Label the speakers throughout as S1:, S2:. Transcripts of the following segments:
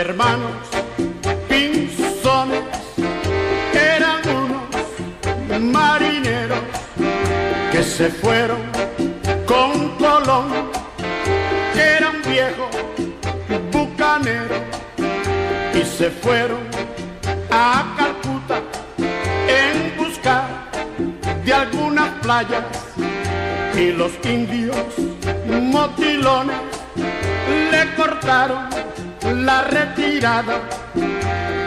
S1: Hermanos Pinzones eran unos marineros que se fueron con Colón, era un viejo bucanero, y se fueron a Calcuta en busca de algunas playas y los indios motilones le cortaron la retirada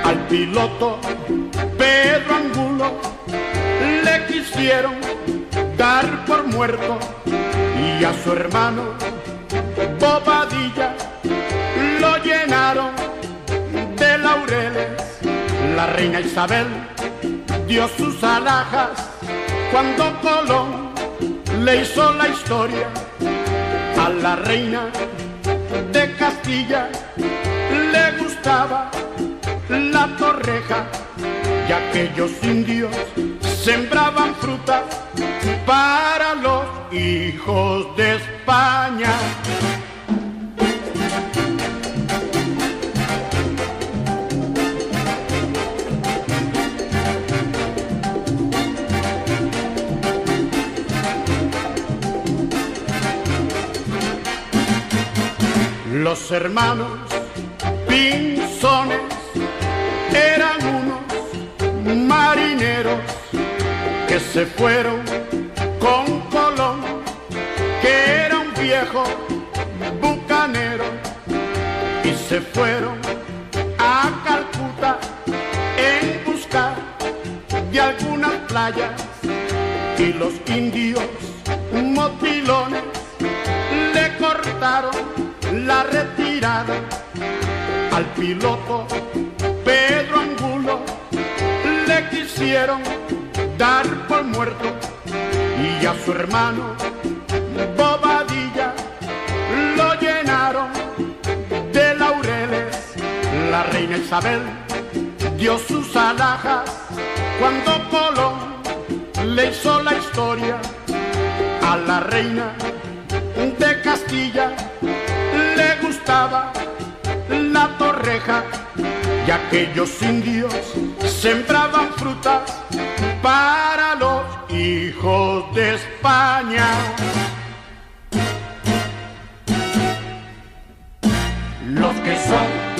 S1: al piloto Pedro Angulo le quisieron dar por muerto y a su hermano Bobadilla lo llenaron de laureles. La reina Isabel dio sus alhajas cuando Colón le hizo la historia a la reina de Castilla le gustaba la torreja y aquellos indios sembraban frutas para los hijos de España. Los hermanos Pinzones eran unos marineros que se fueron con Colón, que era un viejo bucanero, y se fueron a Calcuta en busca de algunas playas y los indios motilones le cortaron la retirada al piloto Pedro Angulo le quisieron dar por muerto y a su hermano Bobadilla lo llenaron de laureles. La reina Isabel dio sus alhajas cuando Colón le hizo la historia a la reina de Castilla le gustaba y aquellos indios sembraban frutas para los hijos de España. Los que son,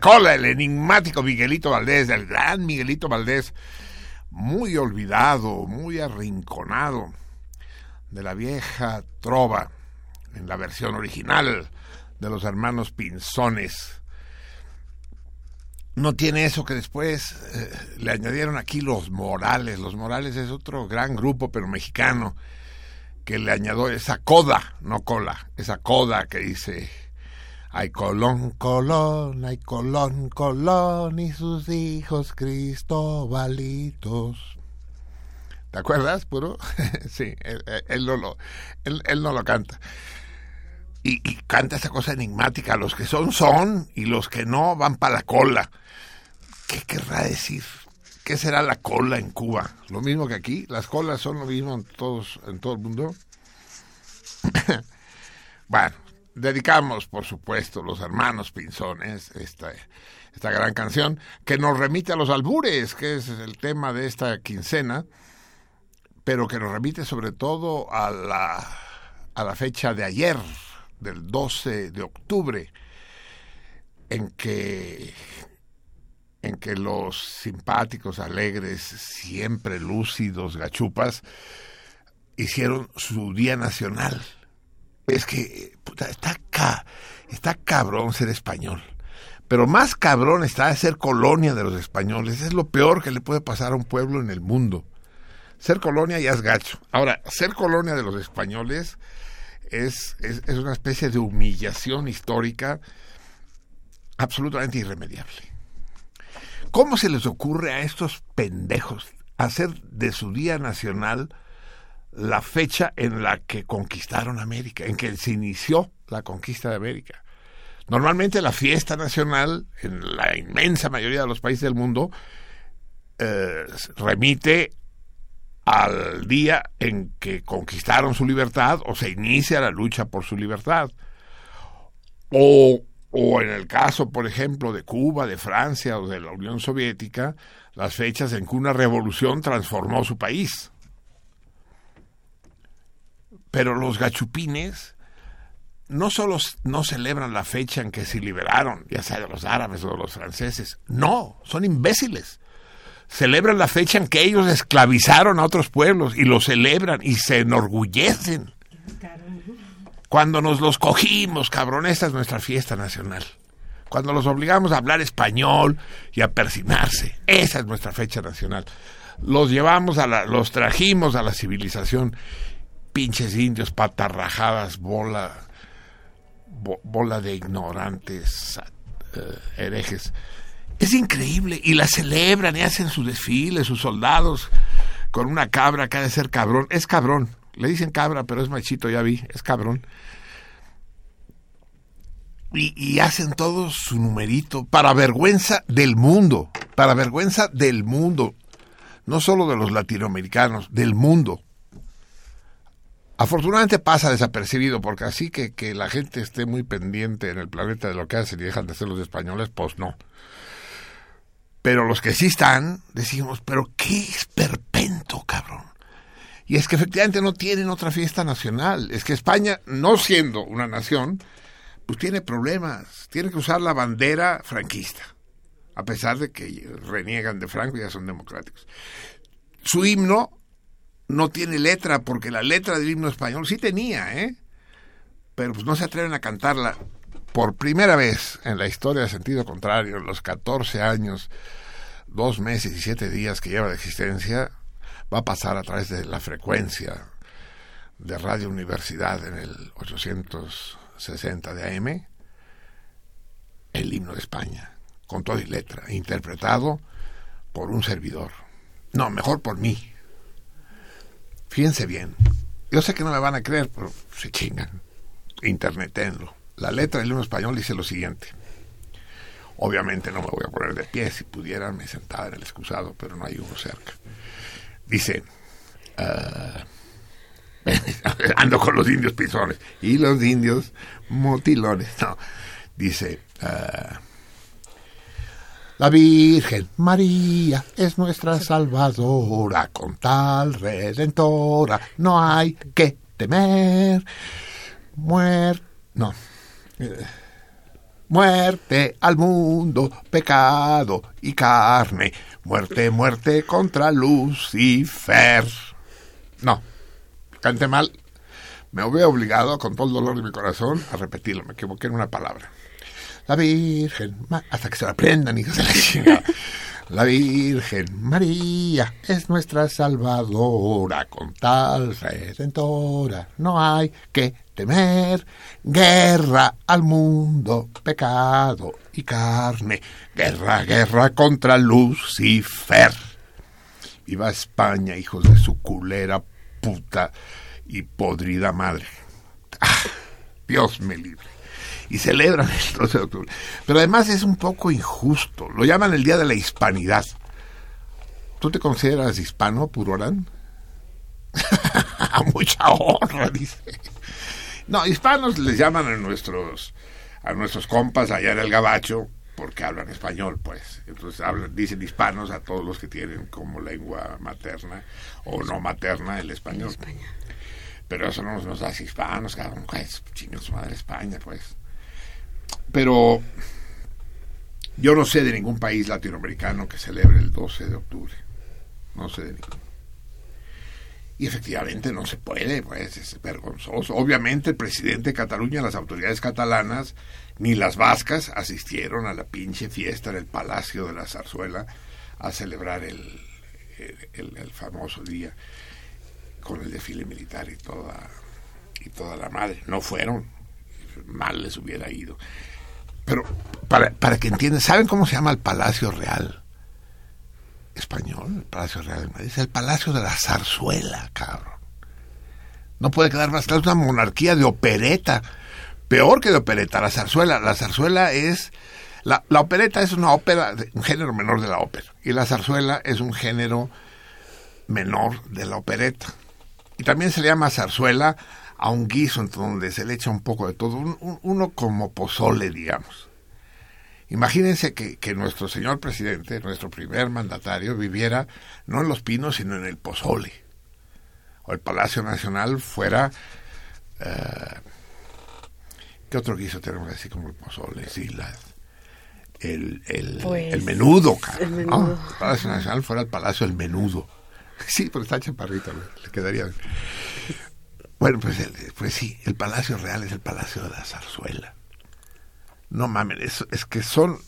S1: Cola,
S2: el enigmático Miguelito Valdés, el gran Miguelito Valdés, muy olvidado, muy arrinconado de la vieja trova en la versión original de los hermanos Pinzones. No tiene eso que después eh, le añadieron aquí los Morales. Los Morales es otro gran grupo, pero mexicano, que le añadió esa coda, no cola, esa coda que dice, hay Colón, Colón, hay Colón, Colón y sus hijos Cristobalitos. ¿Te acuerdas, puro? sí, él, no lo, él no lo canta. Y, y canta esa cosa enigmática, los que son son y los que no van para la cola. ¿Qué querrá decir? ¿Qué será la cola en Cuba? Lo mismo que aquí, las colas son lo mismo en todos, en todo el mundo. bueno, dedicamos, por supuesto, los hermanos Pinzones, esta, esta gran canción, que nos remite a los albures, que es el tema de esta quincena, pero que nos remite sobre todo a la, a la fecha de ayer, del 12 de octubre, en que en que los simpáticos, alegres, siempre lúcidos gachupas hicieron su día nacional. Es que puta, está ca, está cabrón ser español. Pero más cabrón está ser colonia de los españoles. Es lo peor que le puede pasar a un pueblo en el mundo. Ser colonia ya es gacho. Ahora, ser colonia de los españoles es, es, es una especie de humillación histórica absolutamente irremediable. ¿Cómo se les ocurre a estos pendejos hacer de su Día Nacional la fecha en la que conquistaron América, en que se inició la conquista de América? Normalmente la fiesta nacional, en la inmensa mayoría de los países del mundo, eh, remite al día en que conquistaron su libertad o se inicia la lucha por su libertad. O o en el caso, por ejemplo, de Cuba, de Francia o de la Unión Soviética, las fechas en que una revolución transformó su país. Pero los gachupines no solo no celebran la fecha en que se liberaron, ya sea de los árabes o de los franceses, no, son imbéciles. Celebran la fecha en que ellos esclavizaron a otros pueblos y lo celebran y se enorgullecen. Cuando nos los cogimos, cabrón, esta es nuestra fiesta nacional. Cuando los obligamos a hablar español y a persinarse, esa es nuestra fecha nacional. Los llevamos a la, los trajimos a la civilización, pinches indios, patarrajadas, bola, bo, bola de ignorantes, uh, herejes. Es increíble y la celebran y hacen su desfile, sus soldados con una cabra que ha de ser cabrón. Es cabrón, le dicen cabra, pero es machito, ya vi, es cabrón. Y, y, hacen todos su numerito para vergüenza del mundo, para vergüenza del mundo, no solo de los latinoamericanos, del mundo. Afortunadamente pasa desapercibido, porque así que, que la gente esté muy pendiente en el planeta de lo que hacen y dejan de ser los españoles, pues no. Pero los que sí están, decimos, pero qué esperpento, cabrón. Y es que efectivamente no tienen otra fiesta nacional. Es que España, no siendo una nación, pues tiene problemas. Tiene que usar la bandera franquista, a pesar de que reniegan de Franco y ya son democráticos. Su himno no tiene letra, porque la letra del himno español sí tenía, ¿eh? Pero pues no se atreven a cantarla. Por primera vez en la historia de sentido contrario, los 14 años, dos meses y siete días que lleva de existencia, va a pasar a través de la frecuencia de Radio Universidad en el 860 de AM, el himno de España, con toda y letra, interpretado por un servidor. No, mejor por mí. Fíjense bien, Yo sé que no me van a creer, pero se chingan. Internetenlo. La letra del himno español dice lo siguiente. Obviamente no me voy a poner de pie, si pudieran me sentaba en el excusado, pero no hay uno cerca. Dice, ah, ando con los indios pisones y los indios motilones. No, dice, ah, la Virgen María es nuestra salvadora, con tal redentora no hay que temer. Muer, no. Eh, muerte al mundo, pecado y carne. Muerte, muerte contra Lucifer. No, cante mal. Me veo obligado, con todo el dolor de mi corazón, a repetirlo. Me equivoqué en una palabra. La Virgen, hasta que se la aprendan, hijos de la chingada. La Virgen María es nuestra salvadora, con tal redentora no hay que temer. Guerra al mundo, pecado y carne. Guerra, guerra contra Lucifer. Viva España, hijos de su culera, puta y podrida madre. Ah, Dios me libre y celebran el 12 de octubre. Pero además es un poco injusto. Lo llaman el Día de la Hispanidad. ¿Tú te consideras hispano, Purorán? a mucha honra, dice. No, hispanos les llaman a nuestros, a nuestros compas allá en el Gabacho porque hablan español, pues. Entonces hablan, dicen hispanos a todos los que tienen como lengua materna o no materna el español. Pero eso no nos, hace hispanos, cada uno es su madre España, pues. Pero yo no sé de ningún país latinoamericano que celebre el 12 de octubre. No sé de ningún. Y efectivamente no se puede, pues es vergonzoso. Obviamente el presidente de Cataluña, las autoridades catalanas, ni las vascas asistieron a la pinche fiesta en el Palacio de la Zarzuela a celebrar el, el, famoso día con el desfile militar y toda, y toda la madre. No fueron, mal les hubiera ido. Pero para, para que entiendan, ¿saben cómo se llama el Palacio Real? Español, el Palacio Real de Madrid. Es el Palacio de la Zarzuela, cabrón. No puede quedar más claro, es una monarquía de opereta. Peor que de opereta, la zarzuela. La zarzuela es... La, la opereta es una ópera, un género menor de la ópera. Y la zarzuela es un género menor de la opereta. Y también se le llama zarzuela a un guiso en donde se le echa un poco de todo, uno como pozole, digamos. Imagínense que, nuestro señor presidente, nuestro primer mandatario, viviera no en Los Pinos, sino en el pozole. O el Palacio Nacional fuera... Eh, ¿Qué otro guiso tenemos así como el pozole? Sí, el, el,
S3: Pues,
S2: el menudo, cara,
S3: el
S2: ¿no?
S3: menudo.
S2: El Palacio Nacional fuera el Palacio del Menudo. Sí, pero está chaparrito, le- le quedaría. Bueno, pues, el- pues sí, el Palacio Real es el Palacio de la Zarzuela. No mames, es, es que son...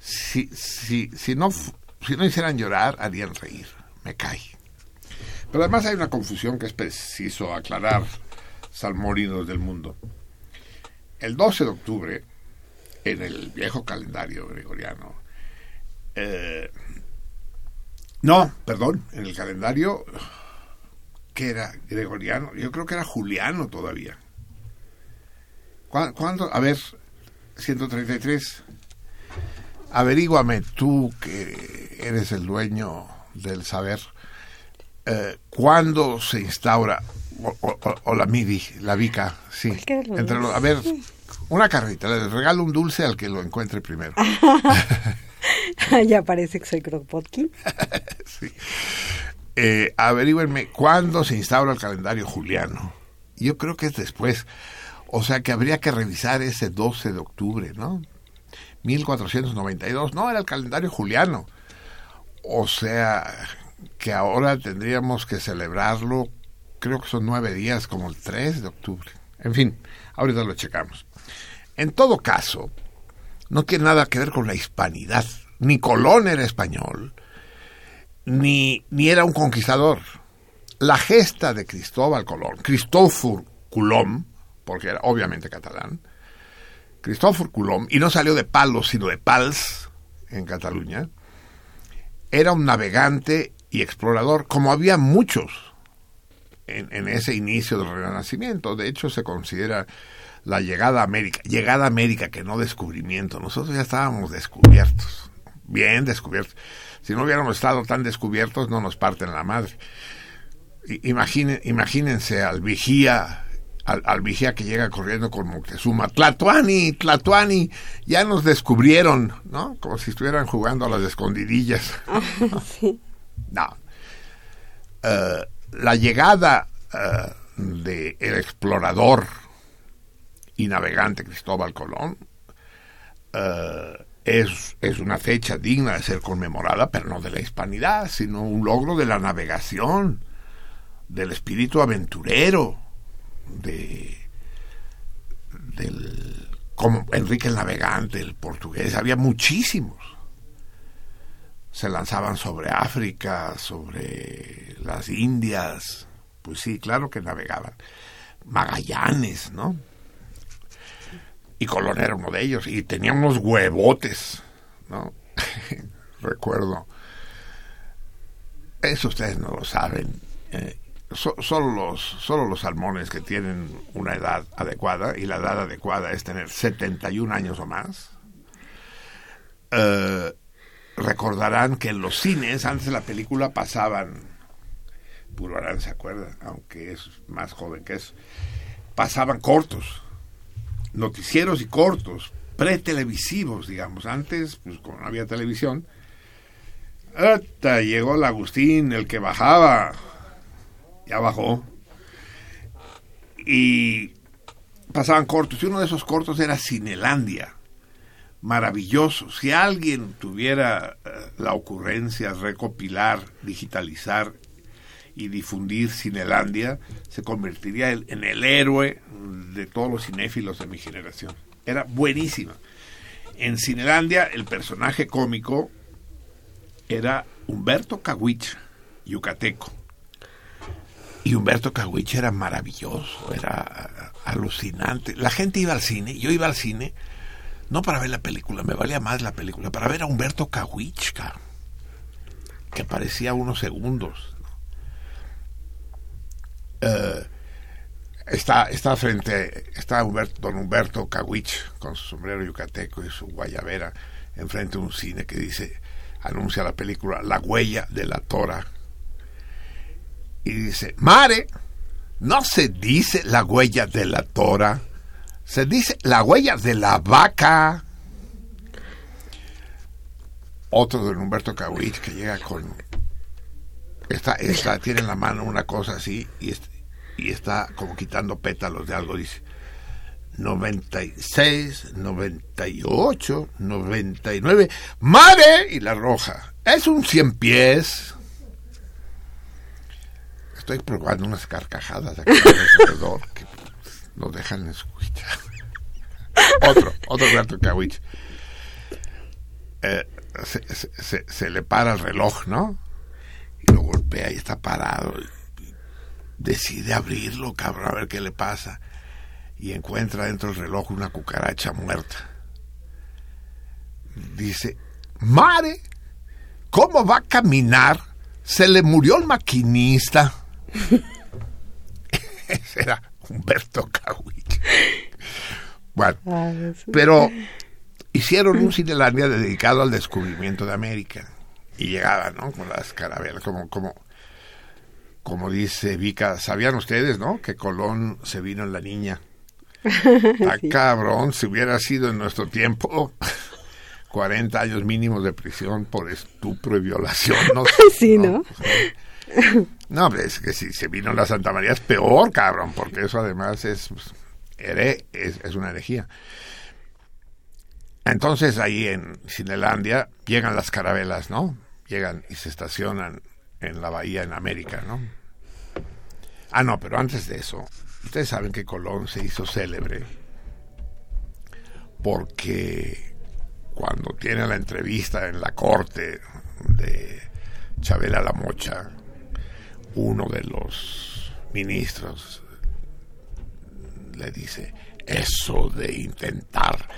S2: Si, si, si, no, si no hicieran llorar, harían reír. Me cae. Pero además hay una confusión que es preciso aclarar, salmorinos del mundo. El 12 de octubre, en el viejo calendario gregoriano, eh, no, perdón, en el calendario que era gregoriano, yo creo que era juliano todavía. ¿Cuá- ¿Cuándo? A ver, 133. Averíguame tú que eres el dueño del saber. eh, ¿Cuándo se instaura o, o- o- o la MIDI, la VICA? Sí. Entre los- a ver, una carrita, le regalo un dulce al que lo encuentre primero.
S3: ya parece que soy Kropotkin.
S2: Sí. Eh, cuándo se instaura el calendario juliano. Yo creo que es después. O sea que habría que revisar ese 12 de octubre, ¿no? 1492. No, era el calendario juliano. O sea que ahora tendríamos que celebrarlo, creo que son nueve días, como el 3 de octubre. En fin, ahorita lo checamos. En todo caso, no tiene nada que ver con la hispanidad. Ni Colón era español, ni, ni era un conquistador. La gesta de Cristóbal Colón, Cristófor Colom, porque era obviamente catalán, Cristófor Colom, y no salió de Palos, sino de Pals, en Cataluña, era un navegante y explorador, como había muchos en, en ese inicio del Renacimiento. De hecho, se considera la llegada a América, llegada a América, que no descubrimiento. Nosotros ya estábamos descubiertos, bien descubiertos. Si no hubiéramos estado tan descubiertos, no nos parten la madre. Imagínense al vigía, al, vigía que llega corriendo con Moctezuma, Tlatuani, Tlatuani, ya nos descubrieron, ¿no? Como si estuvieran jugando a las escondidillas. sí. No. Eh, la llegada uh, del explorador y navegante Cristóbal Colón uh, es, es una fecha digna de ser conmemorada, pero no de la hispanidad, sino un logro de la navegación, del espíritu aventurero, de del como Enrique el Navegante, el portugués, había muchísimos. Se lanzaban sobre África, sobre las Indias, pues sí, claro que navegaban. Magallanes, ¿no? Y Colón era uno de ellos, y tenía unos huevotes, ¿no? Recuerdo. Eso ustedes no lo saben. Eh, solo, los, solo los salmones que tienen una edad adecuada, y la edad adecuada es tener 71 años o más, eh, recordarán que en los cines, antes de la película, pasaban, Puro Arán se acuerda, aunque es más joven que eso, pasaban cortos noticieros y cortos, pretelevisivos, digamos. Antes, pues como no había televisión, hasta llegó el Agustín, el que bajaba, ya bajó. Y pasaban cortos, y uno de esos cortos era Cinelandia. Maravilloso. Si alguien tuviera eh, la ocurrencia recopilar, digitalizar y difundir Cinelandia, se convertiría en el héroe de todos los cinéfilos de mi generación. Era buenísima. En Cinelandia el personaje cómico era Humberto Cahuich, yucateco. Y Humberto Cahuich era maravilloso, era alucinante. La gente iba al cine, yo iba al cine, no para ver la película, me valía más la película, para ver a Humberto Cahuich, que aparecía unos segundos. Eh, está, está frente, está don Humberto Cawich con su sombrero yucateco y su guayabera enfrente de un cine que dice, anuncia la película La huella de la tora. Y dice, Mare, no se dice la huella de la tora, se dice la huella de la vaca. Otro don Humberto Cawich que llega con Está, está, tiene en la mano una cosa así y, y está como quitando pétalos de algo. Dice 96, 98, 99. ¡Madre! Y la roja. Es un cien pies. Estoy probando unas carcajadas aquí alrededor que no dejan escuchar. otro, otro gato Kawich. Eh, se, se, se, le para el reloj, ¿no? Lo golpea y está parado. decide abrirlo, cabrón, a ver qué le pasa. Y encuentra dentro del reloj una cucaracha muerta. Dice, Mare, ¿cómo va a caminar? Se le murió el maquinista. Ese era Humberto Cawich. Bueno, pero hicieron un Cinelandia dedicado al descubrimiento de América y llegaban, ¿no? Con las carabelas, como, como, como dice Vika, ¿sabían ustedes, no? Que Colón se vino en la niña. Está cabrón, si hubiera sido en nuestro tiempo, 40 años mínimos de prisión por estupro y violación, ¿no?
S3: Sí, ¿no?
S2: No, es que si se vino en la Santa María es peor, cabrón, porque eso además es, pues, es, es una herejía. Entonces ahí en Cinelandia llegan las carabelas, ¿no? Llegan y se estacionan en la bahía en América, ¿no? Ah, no, pero antes de eso, ustedes saben que Colón se hizo célebre porque cuando tiene la entrevista en la corte de Chabela La Mocha, uno de los ministros le dice, eso de intentar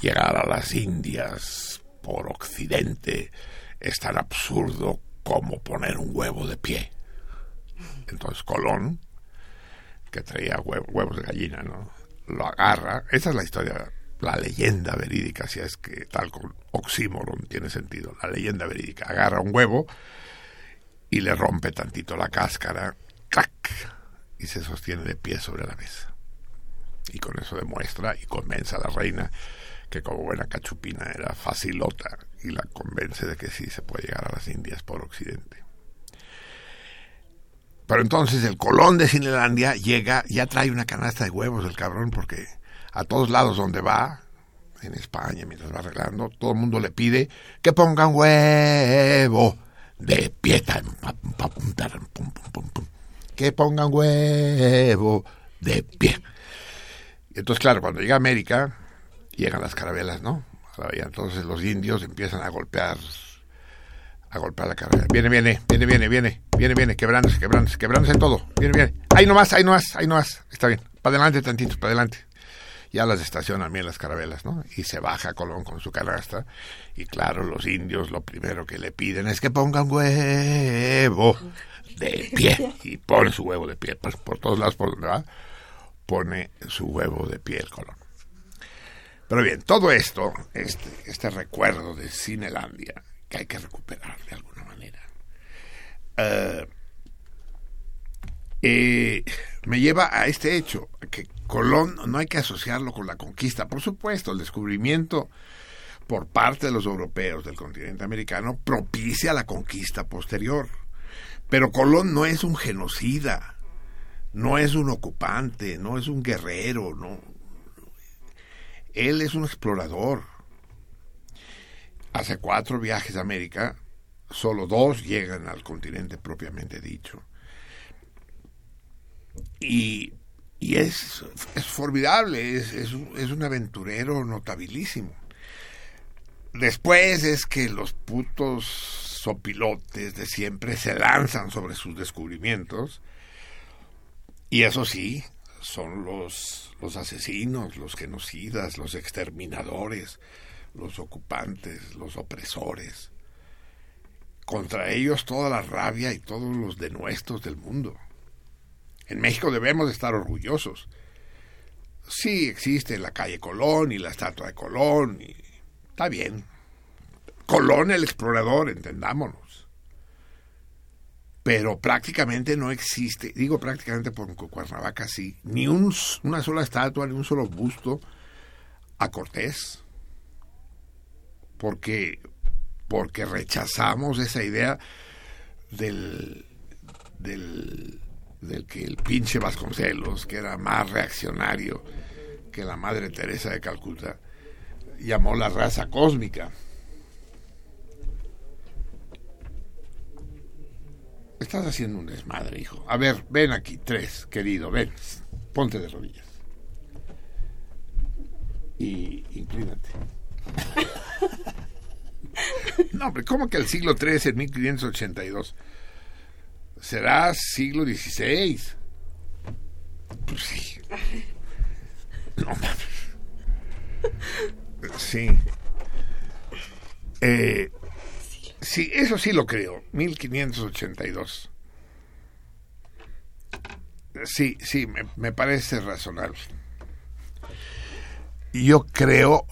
S2: llegar a las Indias por Occidente es tan absurdo como poner un huevo de pie. Entonces Colón, que traía huevos de gallina, ¿no? Lo agarra. Esa es la historia, la leyenda verídica, si es que tal con oxímoron tiene sentido. La leyenda verídica. Agarra un huevo y le rompe tantito la cáscara, ¡clac! y se sostiene de pie sobre la mesa. Y con eso demuestra y convence a la reina que como buena cachupina era facilota y la convence de que sí se puede llegar a las Indias por Occidente. Pero entonces el Colón de Cinelandia llega, ya trae una canasta de huevos el cabrón, porque a todos lados donde va, en España, mientras va arreglando, todo el mundo le pide que pongan huevo de pie. Que pongan huevo de pie. Entonces, claro, cuando llega a América, llegan las carabelas, ¿no? Entonces los indios empiezan a golpear a golpear la carrera. Viene, viene, viene, viene, viene, viene, viene, quebrándose, quebrándose, quebrándose todo. Viene, viene. Ahí nomás, ahí nomás, ahí nomás. Está bien. Para adelante tantito, para adelante. Ya las estacionan bien las carabelas, ¿no? Y se baja Colón con su canasta. Y claro, los indios lo primero que le piden es que pongan huevo de pie. Y pone su huevo de pie. Pues por todos lados por donde pone su huevo de pie el Colón. Pero bien, todo esto, este, este recuerdo de Cinelandia, que hay que recuperar de alguna manera, eh, eh, me lleva a este hecho, que Colón no hay que asociarlo con la conquista. Por supuesto, el descubrimiento por parte de los europeos del continente americano propicia la conquista posterior. Pero Colón no es un genocida, no es un ocupante, no es un guerrero, no, él es un explorador. Hace cuatro viajes a América, solo dos llegan al continente propiamente dicho. Y, es, es, formidable, es, es, es un aventurero notabilísimo. Después es que los putos sopilotes de siempre se lanzan sobre sus descubrimientos. Y eso sí, son los, los asesinos, los genocidas, los exterminadores, los ocupantes, los opresores. Contra ellos toda la rabia y todos los denuestos del mundo. En México debemos estar orgullosos. Sí existe la calle Colón y la estatua de Colón, está bien. Colón el explorador, entendámonos pero prácticamente no existe, digo prácticamente porque Cuernavaca sí, ni un, una sola estatua, ni un solo busto a Cortés, porque, porque rechazamos esa idea del, del, del que el pinche Vasconcelos, que era más reaccionario que la Madre Teresa de Calcuta, llamó la raza cósmica. Estás haciendo un desmadre, hijo. A ver, ven aquí, tres, querido, ven. Ponte de rodillas. Y inclínate. no, hombre, ¿cómo que el siglo III en 1582? Será siglo XVI. Pues sí. No, Sí. Eh, Sí, eso sí lo creo. 1582. Sí, sí, me, parece razonable. Yo creo,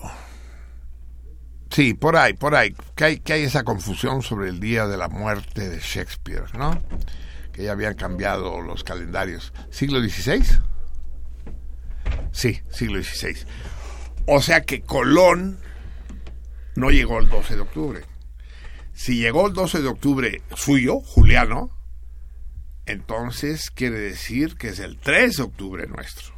S2: sí, por ahí, por ahí, que hay, que hay esa confusión sobre el día de la muerte de Shakespeare, ¿no? Que ya habían cambiado los calendarios. ¿Siglo XVI? Sí, siglo XVI. O sea que Colón no llegó el 12 de octubre si llegó el 12 de octubre suyo, Juliano, entonces quiere decir que es el 3 de octubre nuestro.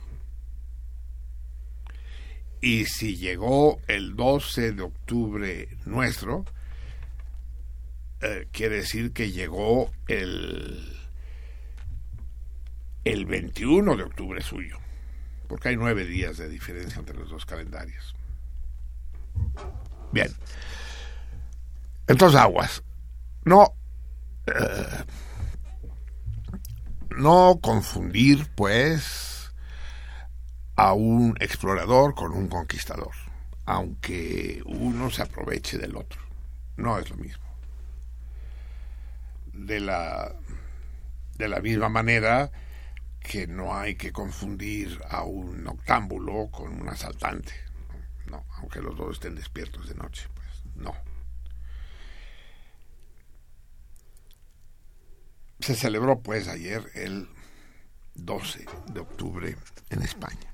S2: Y si llegó el 12 de octubre nuestro, eh, quiere decir que llegó el, el 21 de octubre suyo, porque hay nueve días de diferencia entre los dos calendarios. Bien. Entonces, aguas. No. Eh, no confundir, pues, a un explorador con un conquistador, aunque uno se aproveche del otro. No es lo mismo. De la, De la misma manera que no hay que confundir a un noctámbulo con un asaltante. No, aunque los dos estén despiertos de noche, pues no. Se celebró pues ayer el 12 de octubre en España.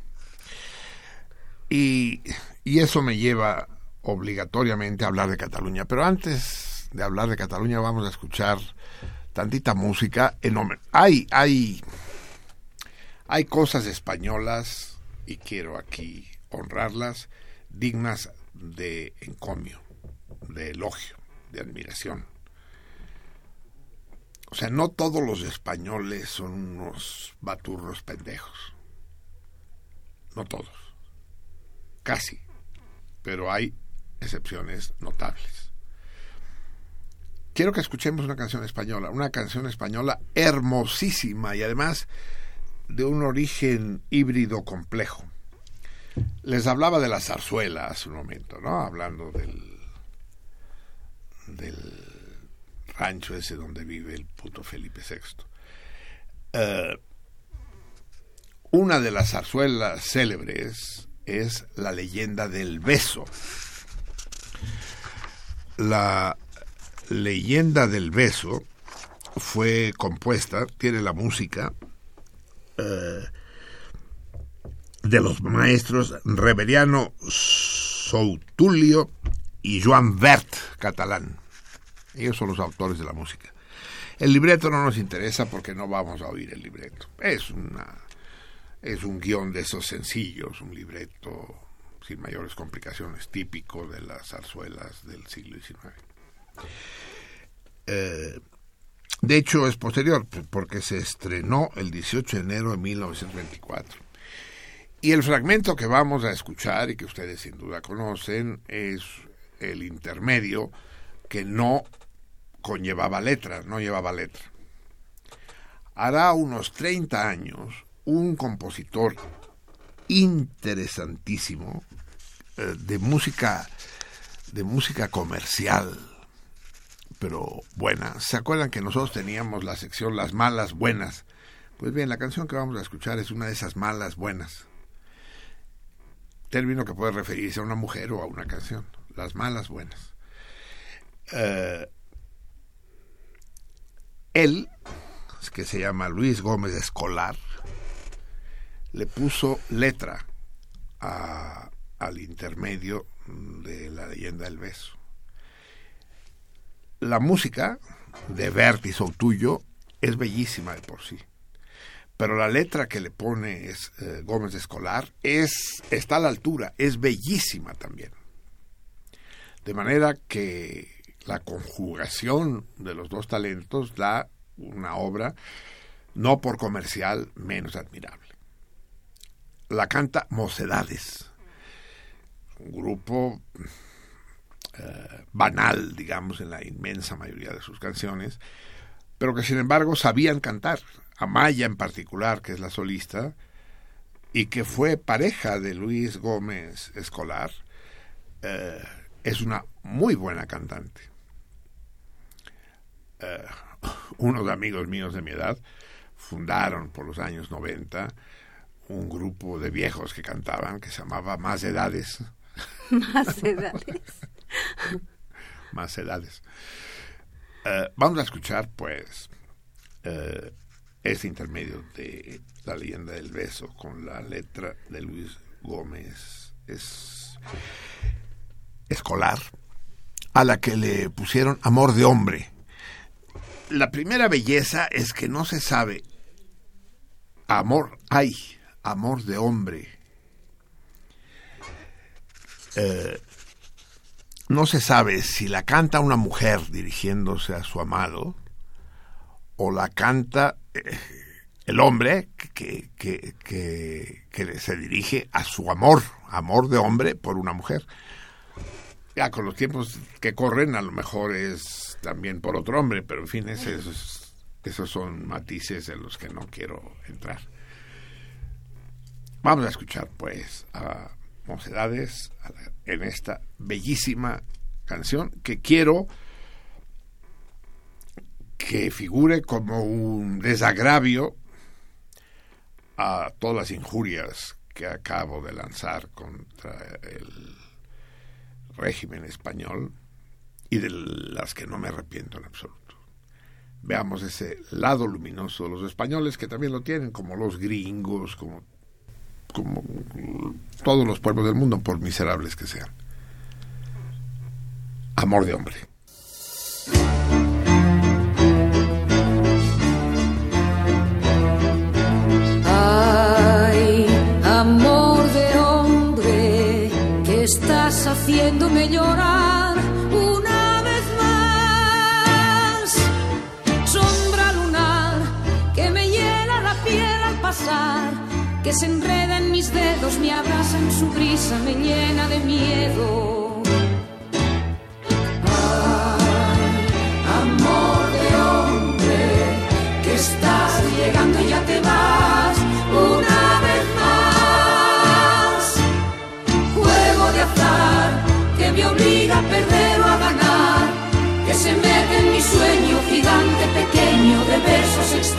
S2: Y, y eso me lleva obligatoriamente a hablar de Cataluña. Pero antes de hablar de Cataluña vamos a escuchar tantita música en nombre. Hay, hay, hay cosas españolas, y quiero aquí honrarlas, dignas de encomio, de elogio, de admiración. O sea, no todos los españoles son unos baturros pendejos. No todos. Casi. Pero hay excepciones notables. Quiero que escuchemos una canción española, una canción española hermosísima y además de un origen híbrido complejo. Les hablaba de la zarzuela hace un momento, ¿no? Hablando del, del rancho ese donde vive el puto Felipe VI. Eh, una de las zarzuelas célebres es la leyenda del beso. La leyenda del beso fue compuesta, tiene la música eh, de los maestros Reveriano Soutulio y Joan Vert, catalán. Ellos son los autores de la música. El libreto no nos interesa porque no vamos a oír el libreto. Es una es un guion de esos sencillos, un libreto sin mayores complicaciones, típico de las zarzuelas del siglo XIX. Eh, de hecho, es posterior, porque se estrenó el 18 de enero de 1924. Y el fragmento que vamos a escuchar y que ustedes sin duda conocen es el intermedio que no conllevaba letra, no llevaba letra. Hará unos 30 años, un compositor interesantísimo eh, de música de música comercial pero buena. ¿Se acuerdan que nosotros teníamos la sección Las malas buenas? Pues bien, la canción que vamos a escuchar es una de esas malas buenas. Término que puede referirse a una mujer o a una canción. Las malas buenas. Eh, él, que se llama Luis Gómez Escolar, le puso letra al intermedio de la leyenda del beso. La música de o tuyo es bellísima de por sí. Pero la letra que le pone eh, Gómez Escolar es, está a la altura, es bellísima también. De manera que la conjugación de los dos talentos da una obra, no por comercial, menos admirable la canta Mocedades, un grupo eh, banal, digamos, en la inmensa mayoría de sus canciones, pero que sin embargo sabían cantar. Amaya en particular, que es la solista, y que fue pareja de Luis Gómez Escolar, eh, es una muy buena cantante. Eh, unos amigos míos de mi edad fundaron por los años 90 un grupo de viejos que cantaban que se llamaba Más Edades.
S3: Más Edades.
S2: Más Edades. Eh, vamos a escuchar, pues, uh, ese intermedio de La leyenda del beso con la letra de Luis Gómez es escolar, a la que le pusieron Amor de Hombre. La primera belleza es que no se sabe amor hay amor de hombre. Eh, no se sabe si la canta una mujer dirigiéndose a su amado o la canta eh, el hombre que, que, que, se dirige a su amor, amor de hombre por una mujer. Ya con los tiempos que corren a lo mejor es también por otro hombre, pero en fin, esos, esos son matices en los que no quiero entrar. Vamos a escuchar pues a Mocedades en esta bellísima canción que quiero que figure como un desagravio a todas las injurias que acabo de lanzar contra el régimen español y de las que no me arrepiento en absoluto. Veamos ese lado luminoso de los españoles que también lo tienen, como los gringos, como, como todos los pueblos del mundo, por miserables que sean. Amor de hombre.
S4: Ay, amor de hombre, que estás haciéndome llorar que se enreda en mis dedos, me abraza en su brisa, me llena de miedo. Ay, amor de hombre, que estás llegando y ya te vas una vez más. Juego de azar que me obliga a perder o a ganar, que se mete en mi sueño gigante pequeño de besos extraños.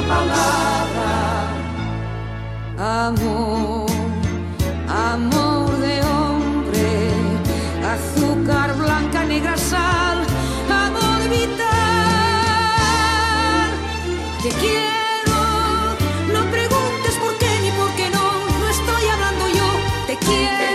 S4: Una palabra. Amor, amor de hombre, azúcar blanca, negra sal, amor vital. Te quiero, no preguntes por qué ni por qué no, no estoy hablando yo. Te quiero,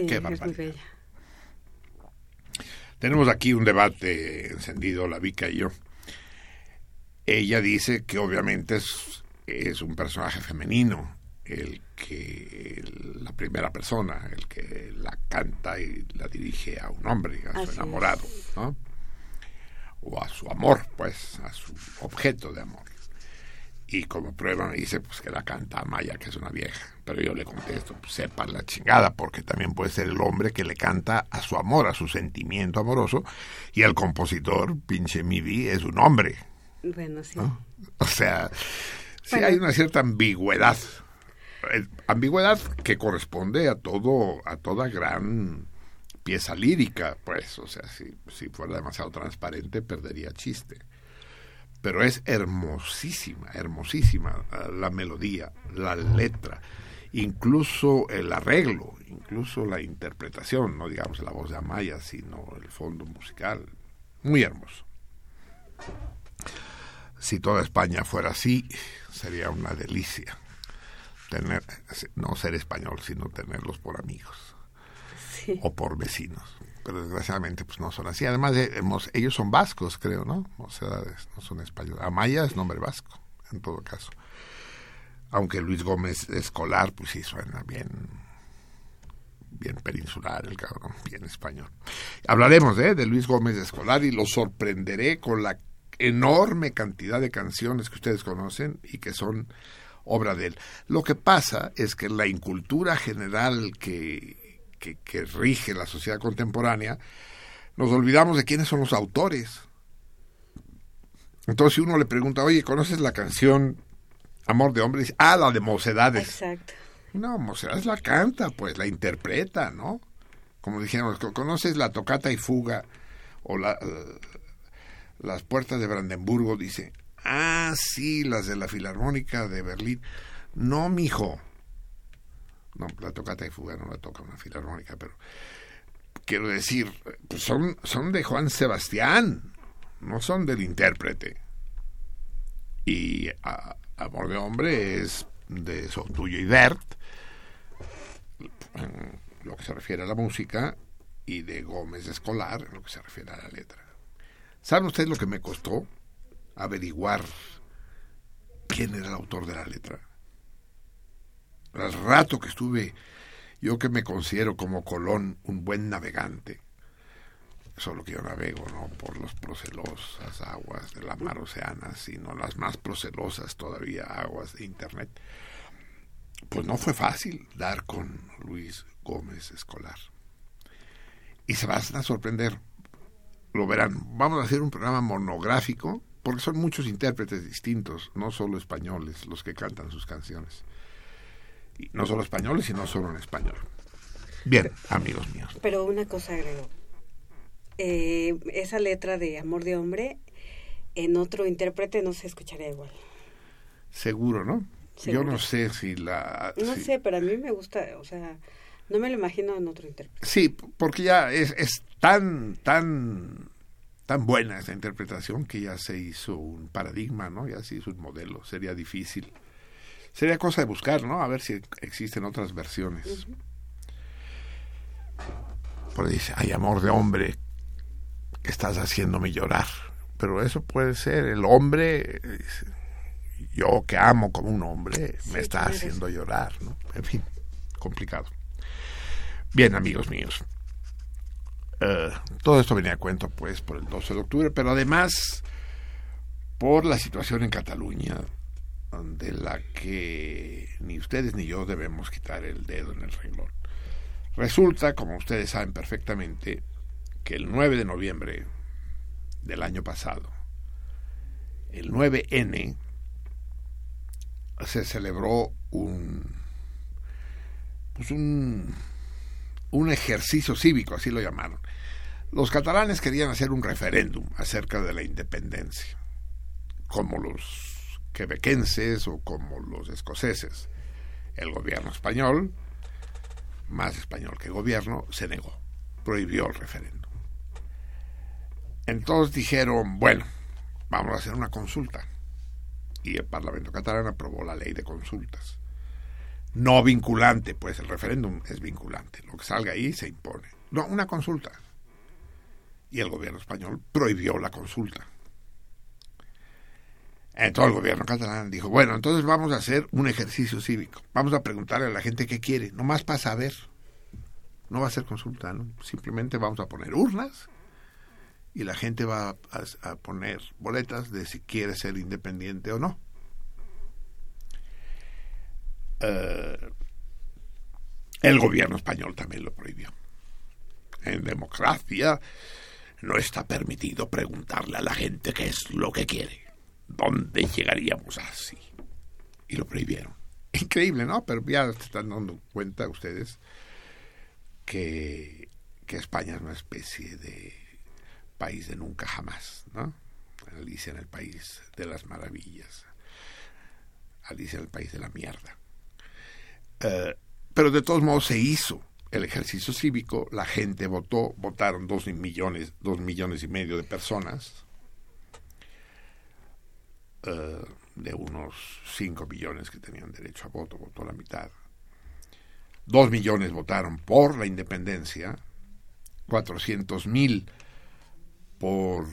S3: Sí,
S2: Qué
S3: es muy
S2: barbaridad.
S3: bella.
S2: Tenemos aquí un debate encendido, la Vica y yo. Ella dice que obviamente es, es un personaje femenino el que la primera persona, el que la canta y la dirige a un hombre, a
S3: Así
S2: su enamorado, ¿no? O a su amor, pues, a su objeto de amor. Y como prueba me dice pues que la canta Maya, que es una vieja. Pero yo le contesto, pues sepa la chingada, porque también puede ser el hombre que le canta a su amor, a su sentimiento amoroso, y el compositor, pinche Midi, es un hombre.
S3: Bueno, sí.
S2: ¿no? O sea, sí hay una cierta ambigüedad. Ambigüedad que corresponde a todo, a toda gran pieza lírica, pues, o sea, si, si fuera demasiado transparente perdería chiste. Pero es hermosísima, hermosísima eh, la melodía, la letra, incluso el arreglo, incluso la interpretación, no digamos la voz de Amaya, sino el fondo musical. Muy hermoso. Si toda España fuera así, sería una delicia. Tener, no ser español, sino tenerlos por amigos
S3: Sí.
S2: o por vecinos. Pero desgraciadamente pues no son así. Además, ellos son vascos, creo, ¿no? O sea, no son españoles. Amaya es nombre vasco, en todo caso. Aunque Luis Gómez Escolar, pues sí suena bien, bien peninsular el cabrón, bien español. Hablaremos ¿eh? de Luis Gómez Escolar y lo sorprenderé con la enorme cantidad de canciones que ustedes conocen y que son obra de él. Lo que pasa es que la incultura general que, que, que rige la sociedad contemporánea, nos olvidamos de quiénes son los autores. Entonces, si uno le pregunta, oye, ¿conoces la canción Amor de Hombre? Dice, ah, la de Mocedades.
S3: Exacto.
S2: No, Mocedades la canta, pues, la interpreta, ¿no? Como dijeron, ¿conoces la tocata y fuga? O la, eh, las puertas de Brandenburgo, dice, ah, sí, las de la Filarmónica de Berlín. No, mijo. No, la tocata y fuga no la toca una filarmónica, pero quiero decir, pues son, son de Juan Sebastián, no son del intérprete. Y Amor de Hombre es de Sotuyo y Bert, en lo que se refiere a la música, y de Gómez Escolar, en lo que se refiere a la letra. ¿Saben ustedes lo que me costó averiguar quién era el autor de la letra? Al rato que estuve, yo que me considero como Colón un buen navegante, solo que yo navego, no por las procelosas aguas de la mar oceana, sino las más procelosas todavía aguas de Internet, pues no fue fácil dar con Luis Gómez Escolar. Y se van a sorprender, lo verán. Vamos a hacer un programa monográfico, porque son muchos intérpretes distintos, no solo españoles los que cantan sus canciones. Y no solo españoles, sino solo en español. Bien, amigos míos.
S3: Pero una cosa agrego. Eh, esa letra de Amor de Hombre, en otro intérprete no se escucharía igual.
S2: Seguro, ¿no?
S3: Seguro.
S2: Yo no sé si la...
S3: No
S2: si-
S3: sé, pero a mí me gusta, o sea, no me lo imagino en otro intérprete.
S2: Sí, porque ya es, es tan, tan, tan buena esa interpretación que ya se hizo un paradigma, ¿no? Ya se hizo un modelo. Sería difícil. Sería cosa de buscar, ¿no? A ver si existen otras versiones. Porque dice, hay amor de hombre que estás haciéndome llorar. Pero eso puede ser el hombre, yo que amo como un hombre,
S3: Sí,
S2: me está haciendo llorar, ¿no? En fin, complicado. Bien, amigos míos. Eh, todo esto venía a cuento, pues, por el 12 de octubre, pero además por la situación en Cataluña, de la que ni ustedes ni yo debemos quitar el dedo en el renglón. Resulta, como ustedes saben perfectamente, que el 9 de noviembre del año pasado, el 9N, se celebró un, pues un, un ejercicio cívico, así lo llamaron. Los catalanes querían hacer un referéndum acerca de la independencia, como los quebequenses o como los escoceses. El gobierno español, más español que gobierno, se negó, prohibió el referéndum. Entonces dijeron, bueno, vamos a hacer una consulta. Y el Parlamento catalán aprobó la ley de consultas. No vinculante, pues el referéndum es vinculante. Lo que salga ahí se impone. No, una consulta. Y el gobierno español prohibió la consulta. Entonces el gobierno catalán dijo, bueno, entonces vamos a hacer un ejercicio cívico. Vamos a preguntarle a la gente qué quiere, nomás para saber. No va a ser consulta. Simplemente vamos a poner urnas y la gente va a, a poner boletas de si quiere ser independiente o no. Eh, el gobierno español también lo prohibió. En democracia no está permitido preguntarle a la gente qué es lo que quiere. ¿Dónde llegaríamos así? Y lo prohibieron. Increíble, ¿no? Pero ya se están dando cuenta ustedes que, que España es una especie de país de nunca jamás, ¿no? Alicia en el país de las maravillas. Alicia en el país de la mierda. Eh, pero de todos modos se hizo el ejercicio cívico, la gente votó, votaron dos millones, dos millones y medio de personas, eh, de unos cinco millones que tenían derecho a voto, votó la mitad. Dos millones votaron por la independencia, cuatrocientos mil por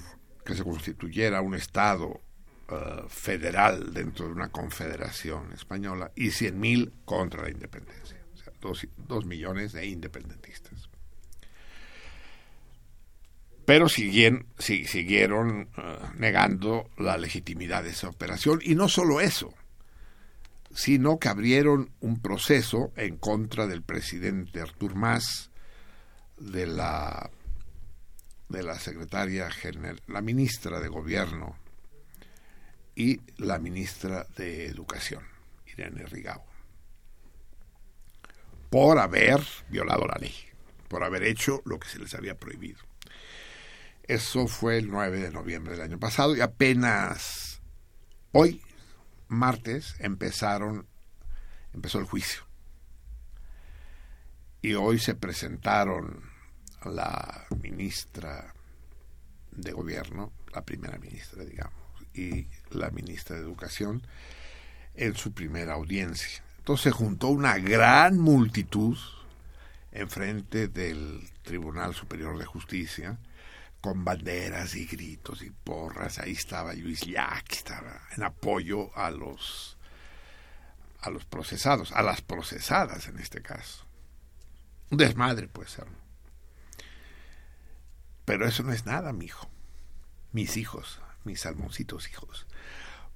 S2: que se constituyera un Estado eh, federal dentro de una confederación española y 100.000 contra la independencia. O sea, dos, dos millones de independentistas. Pero siguieron eh, negando la legitimidad de esa operación. Y no solo eso, sino que abrieron un proceso en contra del presidente Artur Mas, de la de la secretaria general, la ministra de Gobierno y la ministra de Educación, Irene Rigau, por haber violado la ley, por haber hecho lo que se les había prohibido. Eso fue el 9 de noviembre del año pasado y apenas hoy, martes, empezaron, empezó el juicio. Y hoy se presentaron la ministra de Gobierno, la primera ministra, digamos, y la ministra de Educación en su primera audiencia. Entonces se juntó una gran multitud enfrente del Tribunal Superior de Justicia con banderas y gritos y porras. Ahí estaba Luis Llach, estaba en apoyo a los a los procesados, a las procesadas en este caso. Un desmadre, puede ser. Pero eso no es nada, mi hijo. Mis hijos, mis salmoncitos hijos.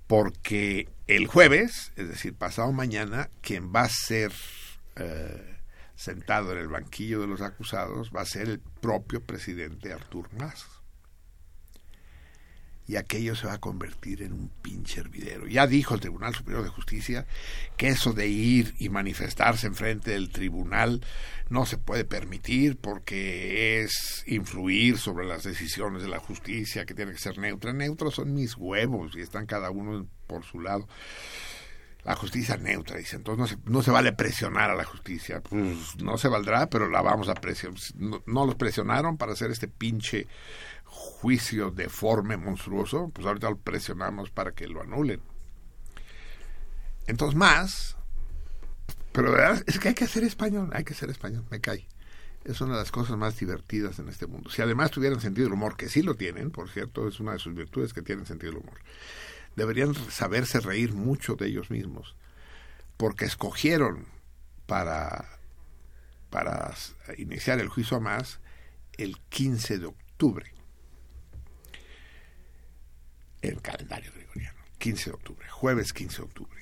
S2: Porque el jueves, es decir, pasado mañana, quien va a ser eh, sentado en el banquillo de los acusados va a ser el propio presidente Artur Mas. Y aquello se va a convertir en un pinche hervidero. Ya dijo el Tribunal Superior de Justicia que eso de ir y manifestarse enfrente del tribunal no se puede permitir porque es influir sobre las decisiones de la justicia, que tiene que ser neutra. Neutros son mis huevos y están cada uno por su lado la justicia neutra, dice. Entonces no se, no se vale presionar a la justicia. Pues no se valdrá, pero la vamos a presionar. No, no, los presionaron para hacer este pinche juicio deforme, monstruoso. Pues ahorita lo presionamos para que lo anulen. Entonces más, pero de verdad es que hay que ser español, hay que ser español, me cae. Es una de las cosas más divertidas en este mundo. Si además tuvieran sentido del humor, que sí lo tienen, por cierto, es una de sus virtudes que tienen sentido del humor deberían saberse reír mucho de ellos mismos, porque escogieron para, para iniciar el juicio a más el 15 de octubre, el calendario gregoriano, 15 de octubre, jueves 15 de octubre.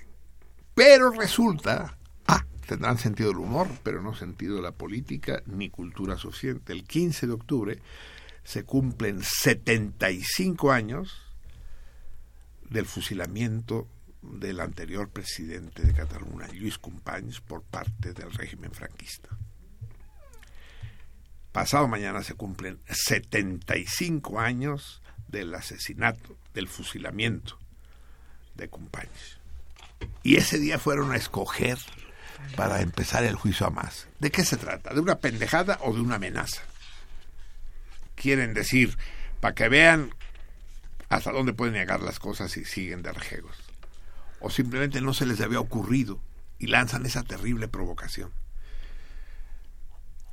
S2: Pero resulta, ah, tendrán sentido del humor, pero no sentido de la política ni cultura suficiente. El 15 de octubre se cumplen 75 años del fusilamiento del anterior presidente de Cataluña, Luis Companys, por parte del régimen franquista. Pasado mañana se cumplen 75 años del asesinato, del fusilamiento de Companys. Y ese día fueron a escoger para empezar el juicio a más. ¿De qué se trata? ¿De una pendejada o de una amenaza? Quieren decir, para que vean hasta dónde pueden negar las cosas si siguen de rejegos. O simplemente no se les había ocurrido y lanzan esa terrible provocación.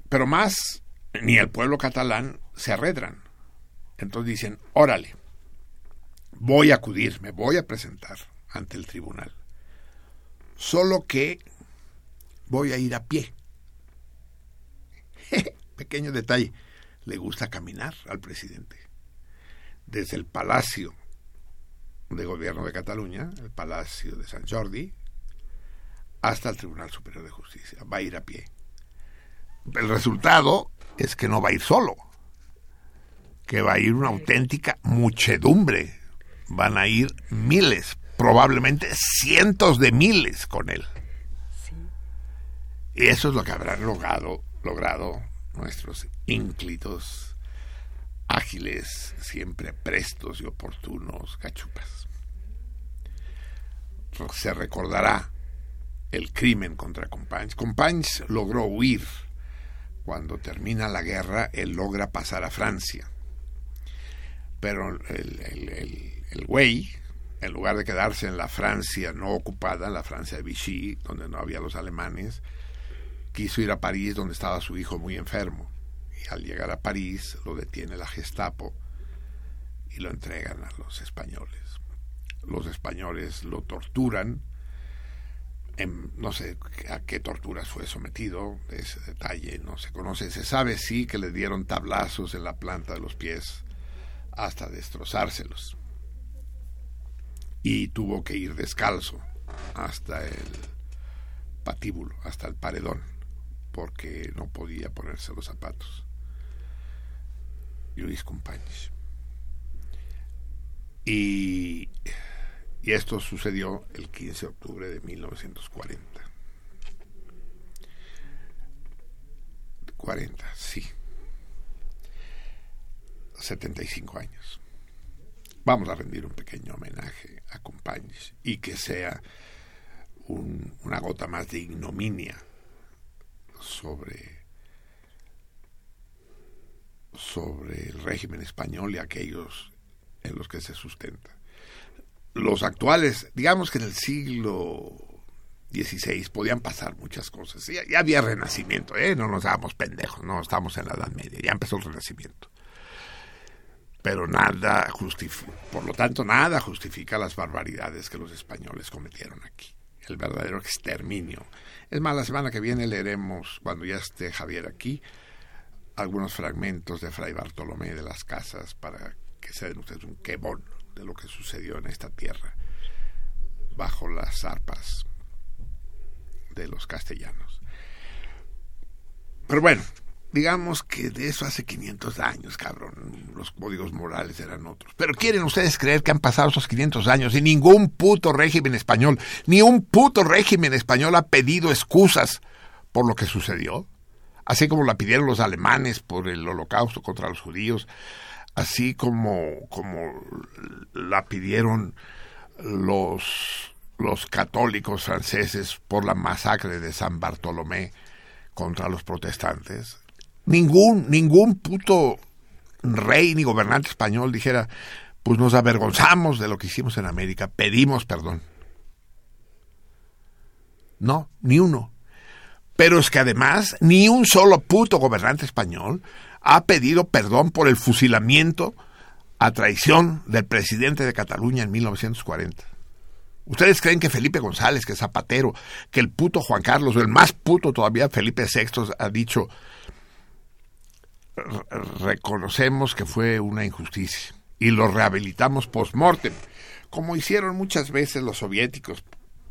S2: Pero más, ni el pueblo catalán se arredran. Entonces dicen, órale, voy a acudir, me voy a presentar ante el tribunal. Solo que voy a ir a pie. Pequeño detalle, le gusta caminar al presidente desde el Palacio de Gobierno de Cataluña, el Palacio de San Jordi, hasta el Tribunal Superior de Justicia. Va a ir a pie. El resultado es que no va a ir solo, que va a ir una auténtica muchedumbre. Van a ir miles, probablemente cientos de miles con él.
S3: Sí.
S2: Y eso es lo que habrán logrado, logrado nuestros ínclitos ágiles, siempre prestos y oportunos cachupas. Se recordará el crimen contra Companys. Companys logró huir. Cuando termina la guerra, él logra pasar a Francia. Pero el, el, el, el güey, en lugar de quedarse en la Francia no ocupada, la Francia de Vichy, donde no había los alemanes, quiso ir a París, donde estaba su hijo muy enfermo al llegar a París lo detiene la Gestapo y lo entregan a los españoles. los españoles lo torturan. En, no sé a qué torturas fue sometido, ese detalle no se conoce. Se sabe sí que le dieron tablazos en la planta de los pies hasta destrozárselos. Y tuvo que ir descalzo hasta el patíbulo, hasta el paredón, porque no podía ponerse los zapatos. Luis Compañes. Y, y esto sucedió el 15 de octubre de 1940. 40, sí. 75 años. Vamos a rendir un pequeño homenaje a Compañes y que sea un- una gota más de ignominia sobre sobre el régimen español y aquellos en los que se sustenta. Los actuales, digamos que en el siglo XVI podían pasar muchas cosas. Ya, ya había renacimiento, ¿eh? no nos hagamos pendejos, no estamos en la Edad Media, ya empezó el renacimiento. Pero nada justifica, por lo tanto, nada justifica las barbaridades que los españoles cometieron aquí. El verdadero exterminio. Es más, la semana que viene leeremos, cuando ya esté Javier aquí, algunos fragmentos de Fray Bartolomé de las Casas para que se den ustedes un quebón de lo que sucedió en esta tierra bajo las arpas de los castellanos. Pero bueno, digamos que de eso hace 500 años, cabrón. Los códigos morales eran otros. Pero ¿quieren ustedes creer que han pasado esos 500 años y ningún puto régimen español, ni un puto régimen español ha pedido excusas por lo que sucedió? Así como la pidieron los alemanes por el holocausto contra los judíos, así como, como la pidieron los, los católicos franceses por la masacre de San Bartolomé contra los protestantes. Ningún, ningún puto rey ni gobernante español dijera, pues nos avergonzamos de lo que hicimos en América, pedimos perdón. No, ni uno. Pero es que además ni un solo puto gobernante español ha pedido perdón por el fusilamiento a traición del presidente de Cataluña en 1940. ¿Ustedes creen que Felipe González, que Zapatero, que el puto Juan Carlos, o el más puto todavía Felipe VI, ha dicho, "Re- reconocemos que fue una injusticia y lo rehabilitamos post-mortem, como hicieron muchas veces los soviéticos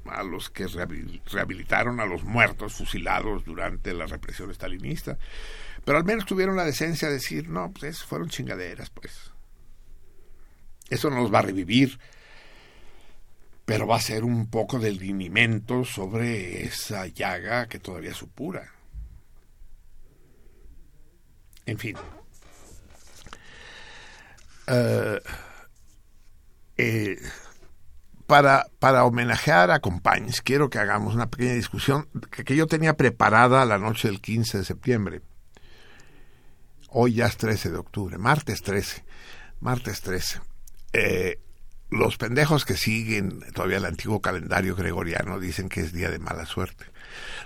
S2: a los que rehabil- rehabilitaron a los muertos fusilados durante la represión estalinista. Pero al menos tuvieron la decencia de decir, no, pues fueron chingaderas, pues. Eso no nos va a revivir, pero va a ser un poco de linimento sobre esa llaga que todavía supura. En fin. Eh, eh, para, para homenajear a Compañes, quiero que hagamos una pequeña discusión que, que yo tenía preparada la noche del 15 de septiembre. Hoy ya es 13 de octubre, martes 13. Martes 13. Eh, los pendejos que siguen todavía el antiguo calendario gregoriano dicen que es día de mala suerte.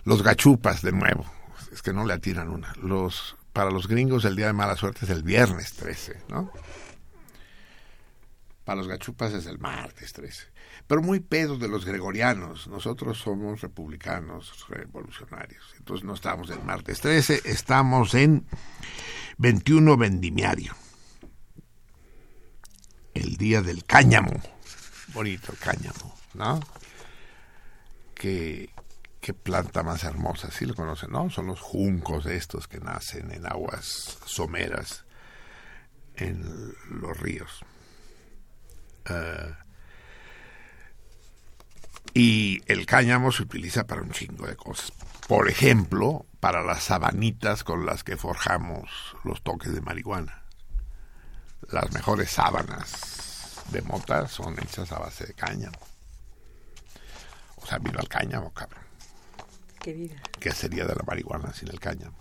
S2: Los gachupas, de nuevo, es que no le atiran una. Los, para los gringos el día de mala suerte es el viernes 13, ¿no? Para los gachupas es el martes 13. Pero muy pedos de los gregorianos. Nosotros somos republicanos revolucionarios. Entonces no estamos en martes 13, estamos en 21 vendimiario. El día del cáñamo. Bonito el cáñamo, ¿no? Que, qué planta más hermosa, sí lo conocen, ¿no? Son los juncos estos que nacen en aguas someras en los ríos. Uh, y el cáñamo se utiliza para un chingo de cosas. Por ejemplo, para las sabanitas con las que forjamos los toques de marihuana. Las mejores sábanas de mota son hechas a base de cáñamo. O sea, vino al cáñamo, cabrón.
S3: Qué vida.
S2: ¿Qué sería de la marihuana sin el cáñamo?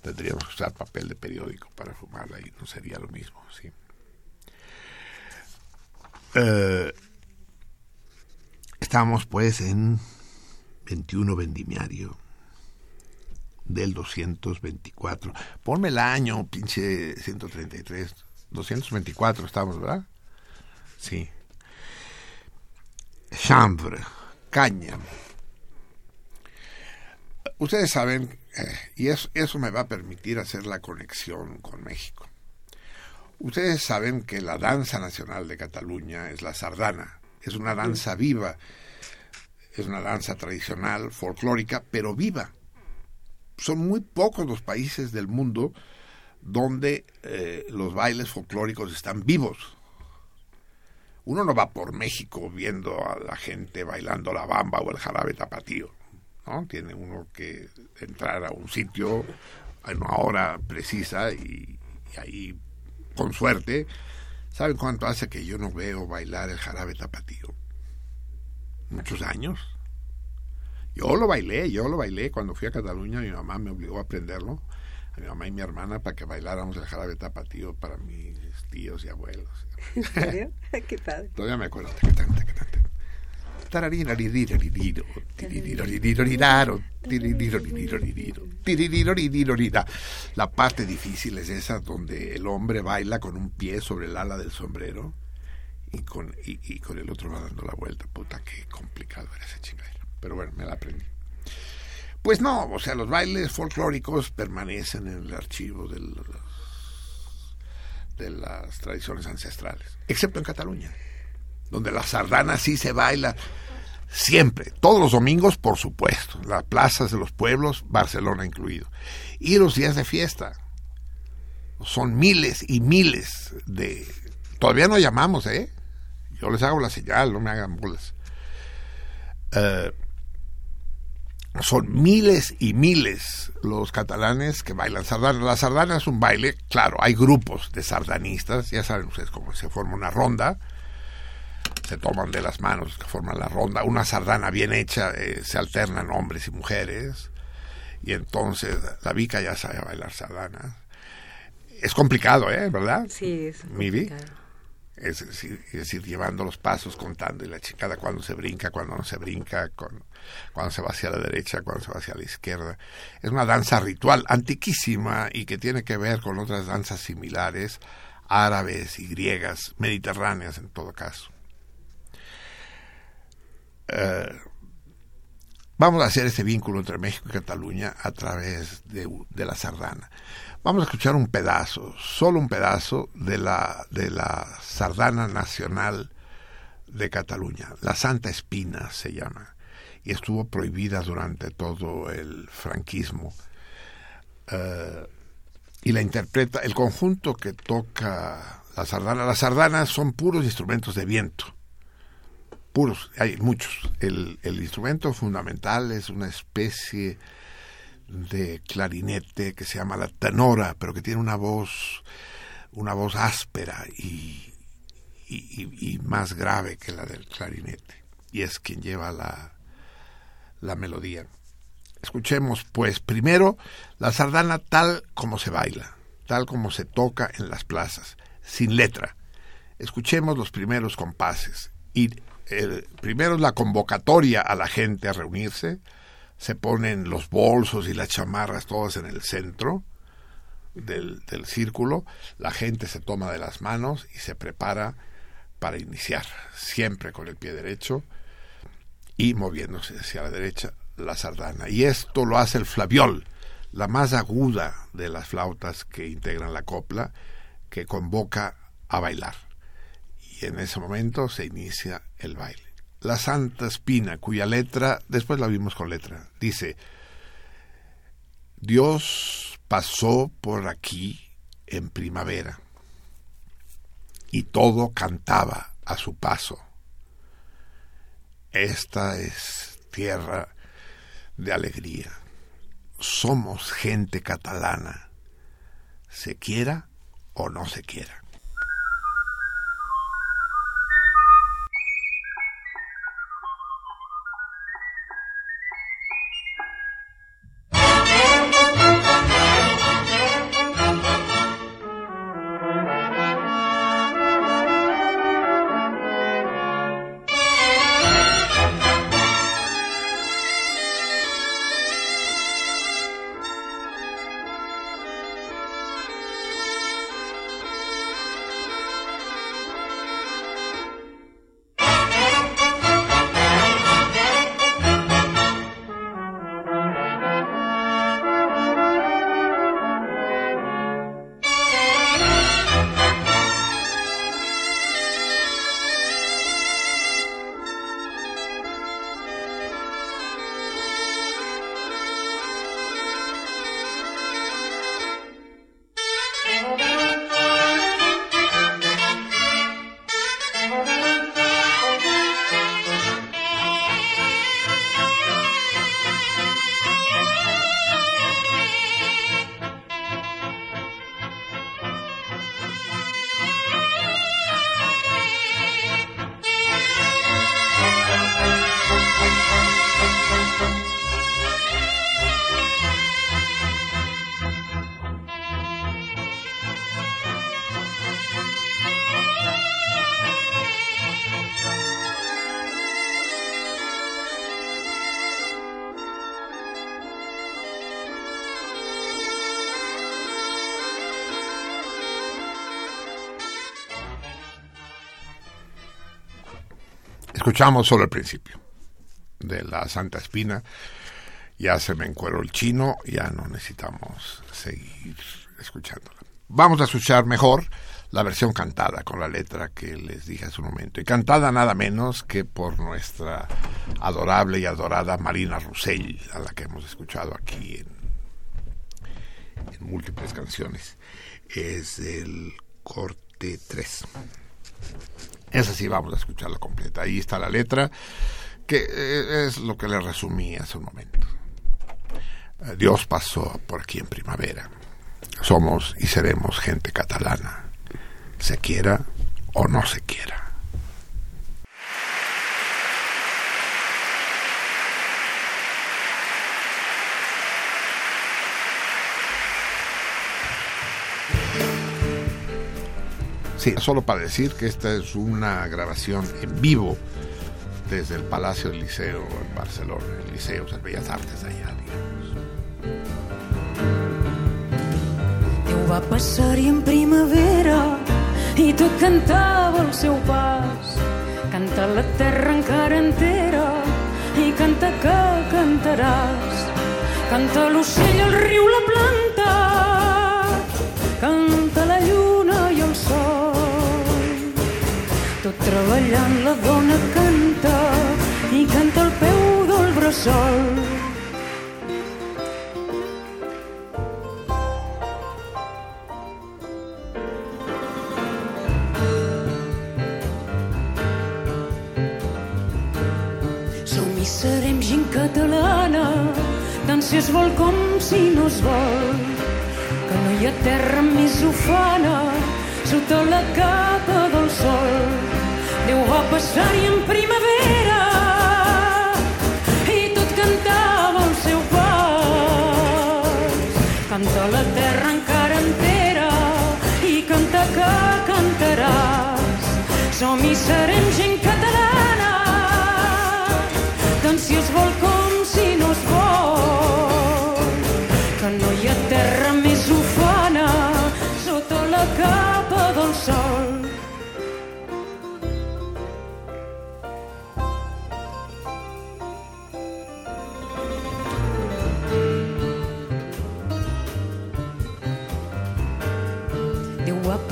S2: Tendríamos que usar papel de periódico para fumarla y no sería lo mismo, sí. Eh, estamos pues en 21 vendimiario del 224. Ponme el año, pinche 133. 224 estamos, ¿verdad? Sí. chanvre, caña. Ustedes saben, eh, y eso, eso me va a permitir hacer la conexión con México. Ustedes saben que la danza nacional de Cataluña es la sardana, es una danza viva, es una danza tradicional, folclórica, pero viva. Son muy pocos los países del mundo donde eh, los bailes folclóricos están vivos. Uno no va por México viendo a la gente bailando la bamba o el jarabe tapatío. ¿no? Tiene uno que entrar a un sitio a una hora precisa y, y ahí, con suerte, ¿saben cuánto hace que yo no veo bailar el jarabe tapatío? Muchos años. Yo lo bailé, yo lo bailé cuando fui a Cataluña, mi mamá me obligó a aprenderlo a mi mamá y mi hermana para que bailáramos el jarabe tapatío para mis tíos y abuelos.
S3: ¿En serio? Qué padre.
S2: Todavía me acuerdo. Tacatán, tacatán, tacatán. La parte difícil es esa donde el hombre baila con un pie sobre el ala del sombrero y con, y, y con el otro va dando la vuelta. Puta, qué complicado era esa chingadera. Pero bueno, me la aprendí. Pues no, o sea, los bailes folclóricos permanecen en el archivo de, de las tradiciones ancestrales, excepto en Cataluña, donde la sardana sí se baila siempre, todos los domingos, por supuesto, las plazas de los pueblos, Barcelona incluido, y los días de fiesta. Son miles y miles de... Todavía no llamamos, ¿eh? Yo les hago la señal, no me hagan bolas. Eh, son miles y miles los catalanes que bailan sardana. La sardana es un baile, claro, hay grupos de sardanistas, ya saben ustedes cómo se forma una ronda, se toman de las manos que forman la ronda, una sardana bien hecha, eh, se alternan hombres y mujeres, y entonces la Vica ya sabe bailar sardana. Es complicado, ¿eh? ¿Verdad?
S3: Sí, es complicado.
S2: Es decir, es decir, llevando los pasos, contando, y la chingada cuando se brinca, cuando no se brinca, con, cuando se va hacia la derecha, cuando se va hacia la izquierda. Es una danza ritual antiquísima y que tiene que ver con otras danzas similares, árabes y griegas, mediterráneas en todo caso. Eh, vamos a hacer este vínculo entre México y Cataluña a través de, de la sardana. Vamos a escuchar un pedazo, solo un pedazo de la, de la sardana nacional de Cataluña. La Santa Espina se llama y estuvo prohibida durante todo el franquismo. Eh, y la interpreta el conjunto que toca la sardana. Las sardanas son puros instrumentos de viento, puros, hay muchos. El, el instrumento fundamental es una especie de clarinete que se llama la tenora, pero que tiene una voz, una voz áspera y, y, más grave que la del clarinete. Y es quien lleva la, la melodía. Escuchemos, pues, primero la sardana tal como se baila, tal como se toca en las plazas, sin letra. Escuchemos los primeros compases. Y primero es la convocatoria a la gente a reunirse. Se ponen los bolsos y las chamarras todas en el centro del, del círculo. La gente se toma de las manos y se prepara para iniciar, siempre con el pie derecho y moviéndose hacia la derecha la sardana. Y esto lo hace el flaviol, la más aguda de las flautas que integran la copla, que convoca a bailar. Y en ese momento se inicia el baile. La Santa Espina, cuya letra, después la vimos con letra, dice, Dios pasó por aquí en primavera y todo cantaba a su paso. Esta es tierra de alegría. Somos gente catalana, se quiera o no se quiera. Escuchamos solo el principio de la Santa Espina. Ya se me encuero el chino, ya no necesitamos seguir escuchándola. Vamos a escuchar mejor la versión cantada con la letra que les dije hace un momento. Y cantada nada menos que por nuestra adorable y adorada Marina Russell, a la que hemos escuchado aquí en, múltiples canciones. Es el corte 3. Esa sí vamos a escucharla completa. Ahí está la letra, que eh, es lo que le resumí hace un momento. Dios pasó por aquí en primavera. Somos y seremos gente catalana, se quiera o no se quiera. Sí, solo para decir que esta es una grabación en vivo desde el Palacio del Liceo en Barcelona, el Liceo de Bellas Artes allá, digamos.
S5: Déu va passar-hi en primavera i tot cantava el seu pas. Canta la terra encara entera i canta que cantaràs. Canta l'ocell, el riu, la planta, canta Tot treballant la dona canta i canta al peu del bressol. Si es vol com si no es vol. Que no hi ha terra més ufana sota la capa del sol. Déu va passar-hi en primavera i tot cantava el seu pas. Canta la terra encara entera i canta que cantaràs. Som i serem gent catalana, tant si es vol com si no es vol.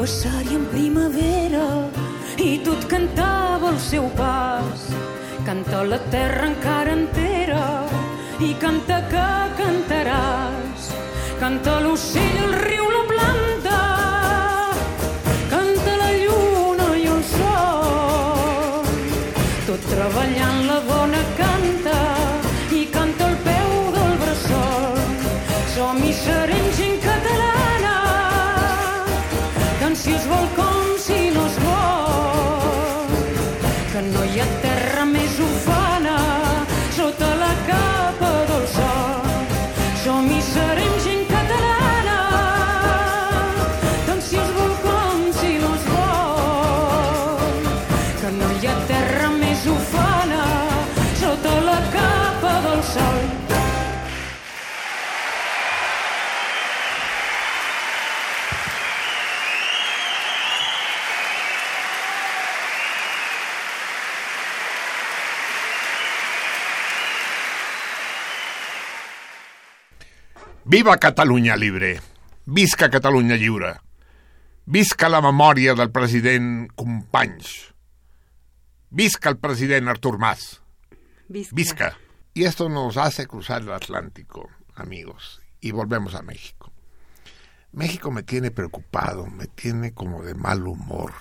S5: Passar-hi en primavera i tot cantava el seu pas. Canta la terra encara entera i canta que cantaràs. Canta l'ocell, el riu, la planta,
S2: Viva Catalunya libre! Visca Catalunya lliure! Visca la memòria del president Companys! Visca el president Artur Mas!
S3: Visca.
S2: Visca. Y esto nos hace cruzar el Atlántico, amigos, y volvemos a México. México me tiene preocupado, me tiene como de mal humor,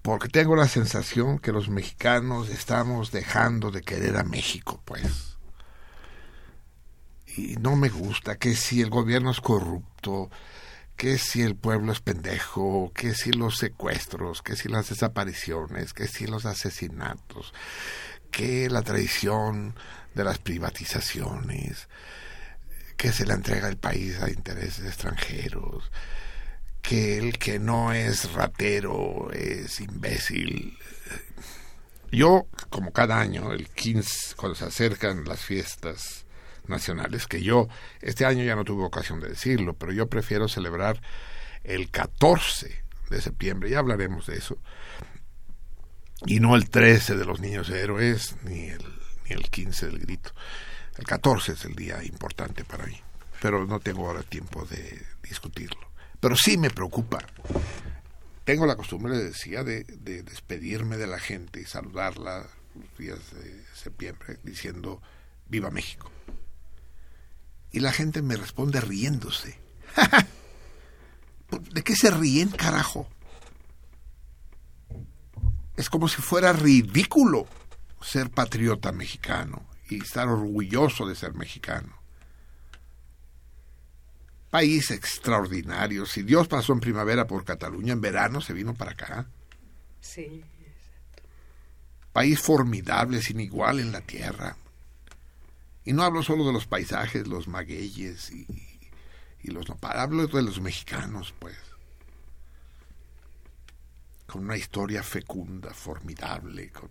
S2: porque tengo la sensación que los mexicanos estamos dejando de querer a México, pues. Y no me gusta que si el gobierno es corrupto, que si el pueblo es pendejo, que si los secuestros, que si las desapariciones, que si los asesinatos, que la traición de las privatizaciones, que se le entrega el país a intereses extranjeros, que el que no es ratero es imbécil. Yo, como cada año, el 15, cuando se acercan las fiestas nacionales, que yo este año ya no tuve ocasión de decirlo, pero yo prefiero celebrar el 14 de septiembre, ya hablaremos de eso, Y no el 13 de los niños héroes, ni el, ni el 15 del grito. El 14 es el día importante para mí, pero no tengo ahora tiempo de discutirlo. Pero sí me preocupa. Tengo la costumbre, decía, de, de despedirme de la gente y saludarla los días de septiembre diciendo Viva México. Y la gente me responde riéndose. ¿De qué se ríen, carajo? Es como si fuera ridículo ser patriota mexicano y estar orgulloso de ser mexicano. País extraordinario. Si Dios pasó en primavera por Cataluña, en verano se vino para acá.
S3: Sí.
S2: País formidable, sin igual en la tierra. Y no hablo solo de los paisajes, los magueyes y, y los nopales, hablo de los mexicanos, pues. Con una historia fecunda, formidable, con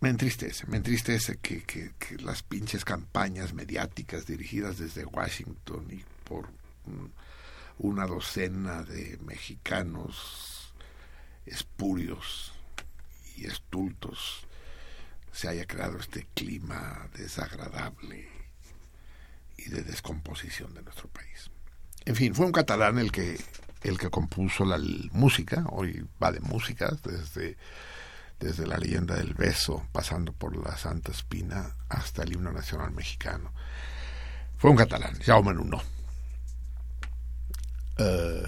S2: me entristece, me entristece que, que, que, las pinches campañas mediáticas dirigidas desde Washington y por un, una docena de mexicanos espurios y estultos se haya creado este clima desagradable y de descomposición de nuestro país. En fin, fue un catalán el que el que compuso la música, hoy va de música desde desde la leyenda del beso, pasando por la Santa Espina hasta el himno nacional mexicano. Fue un catalán, Jaume Nuno. Uh,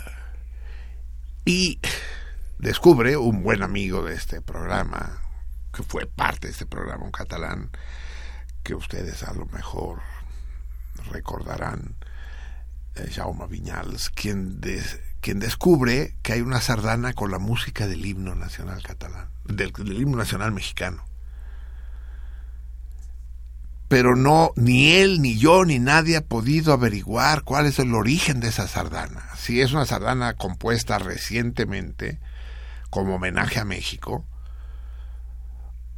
S2: y descubre un buen amigo de este programa, que fue parte de este programa, un catalán, que ustedes a lo mejor recordarán, eh, Jaume Viñals, quien, quien descubre que hay una sardana con la música del himno nacional catalán, del, del himno nacional mexicano. Pero no, ni él, ni yo, ni nadie ha podido averiguar cuál es el origen de esa sardana. Si es una sardana compuesta recientemente como homenaje a México,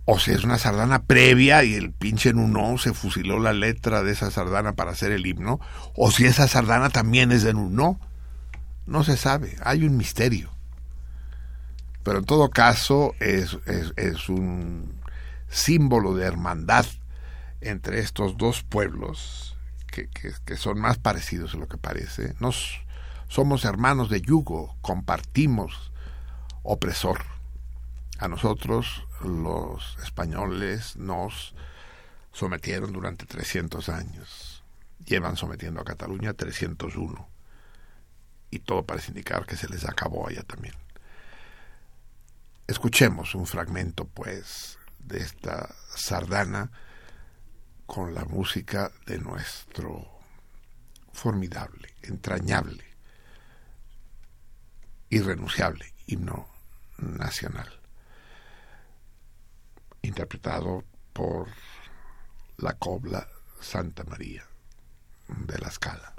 S2: o si es una sardana previa y el pinche Nuno se fusiló la letra de esa sardana para hacer el himno, o si esa sardana también es de Nuno. No se sabe, hay un misterio. Pero en todo caso es, es, un símbolo de hermandad entre estos dos pueblos que, que, que, son más parecidos de lo que parece. Nos, somos hermanos de yugo, compartimos opresor. A nosotros los españoles nos sometieron durante 300 años. Llevan sometiendo a Cataluña 301 y todo parece indicar que se les acabó allá también. Escuchemos un fragmento, pues, de esta sardana con la música de nuestro formidable, entrañable, irrenunciable himno nacional, interpretado por la cobla Santa María de la Scala.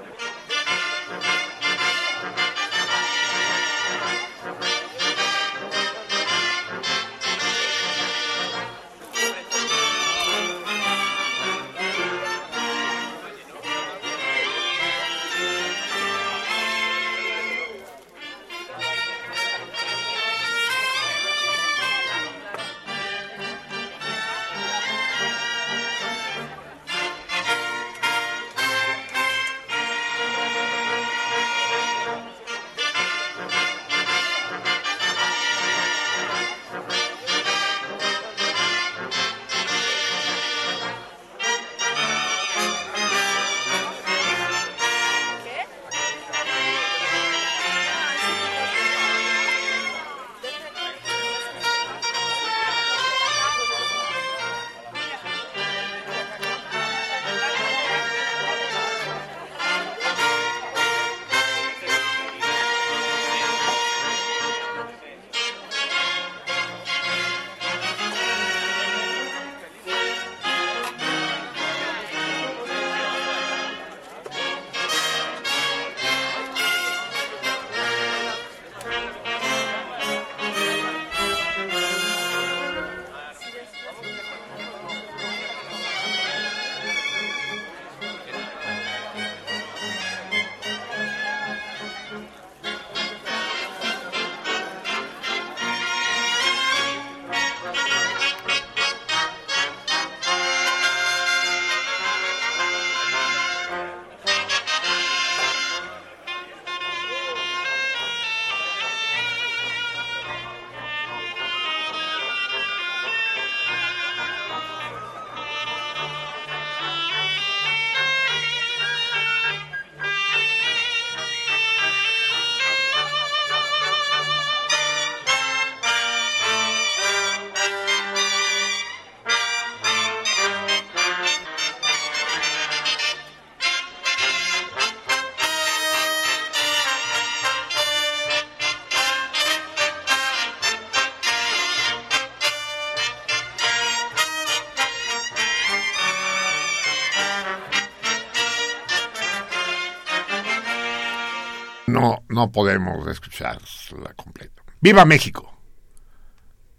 S2: No, no podemos escucharla completa. ¡Viva México!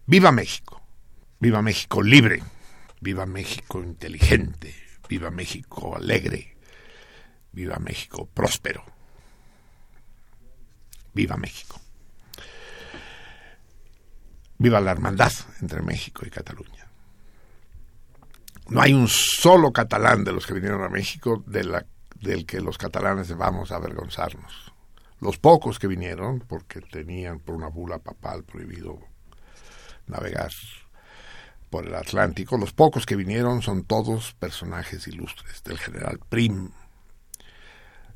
S2: ¡Viva México! ¡Viva México libre! ¡Viva México inteligente! ¡Viva México alegre! ¡Viva México próspero! ¡Viva México! ¡Viva la hermandad entre México y Cataluña! No hay un solo catalán de los que vinieron a México del que los catalanes vamos a avergonzarnos. Los pocos que vinieron, porque tenían por una bula papal prohibido navegar por el Atlántico, los pocos que vinieron son todos personajes ilustres, del general Prim,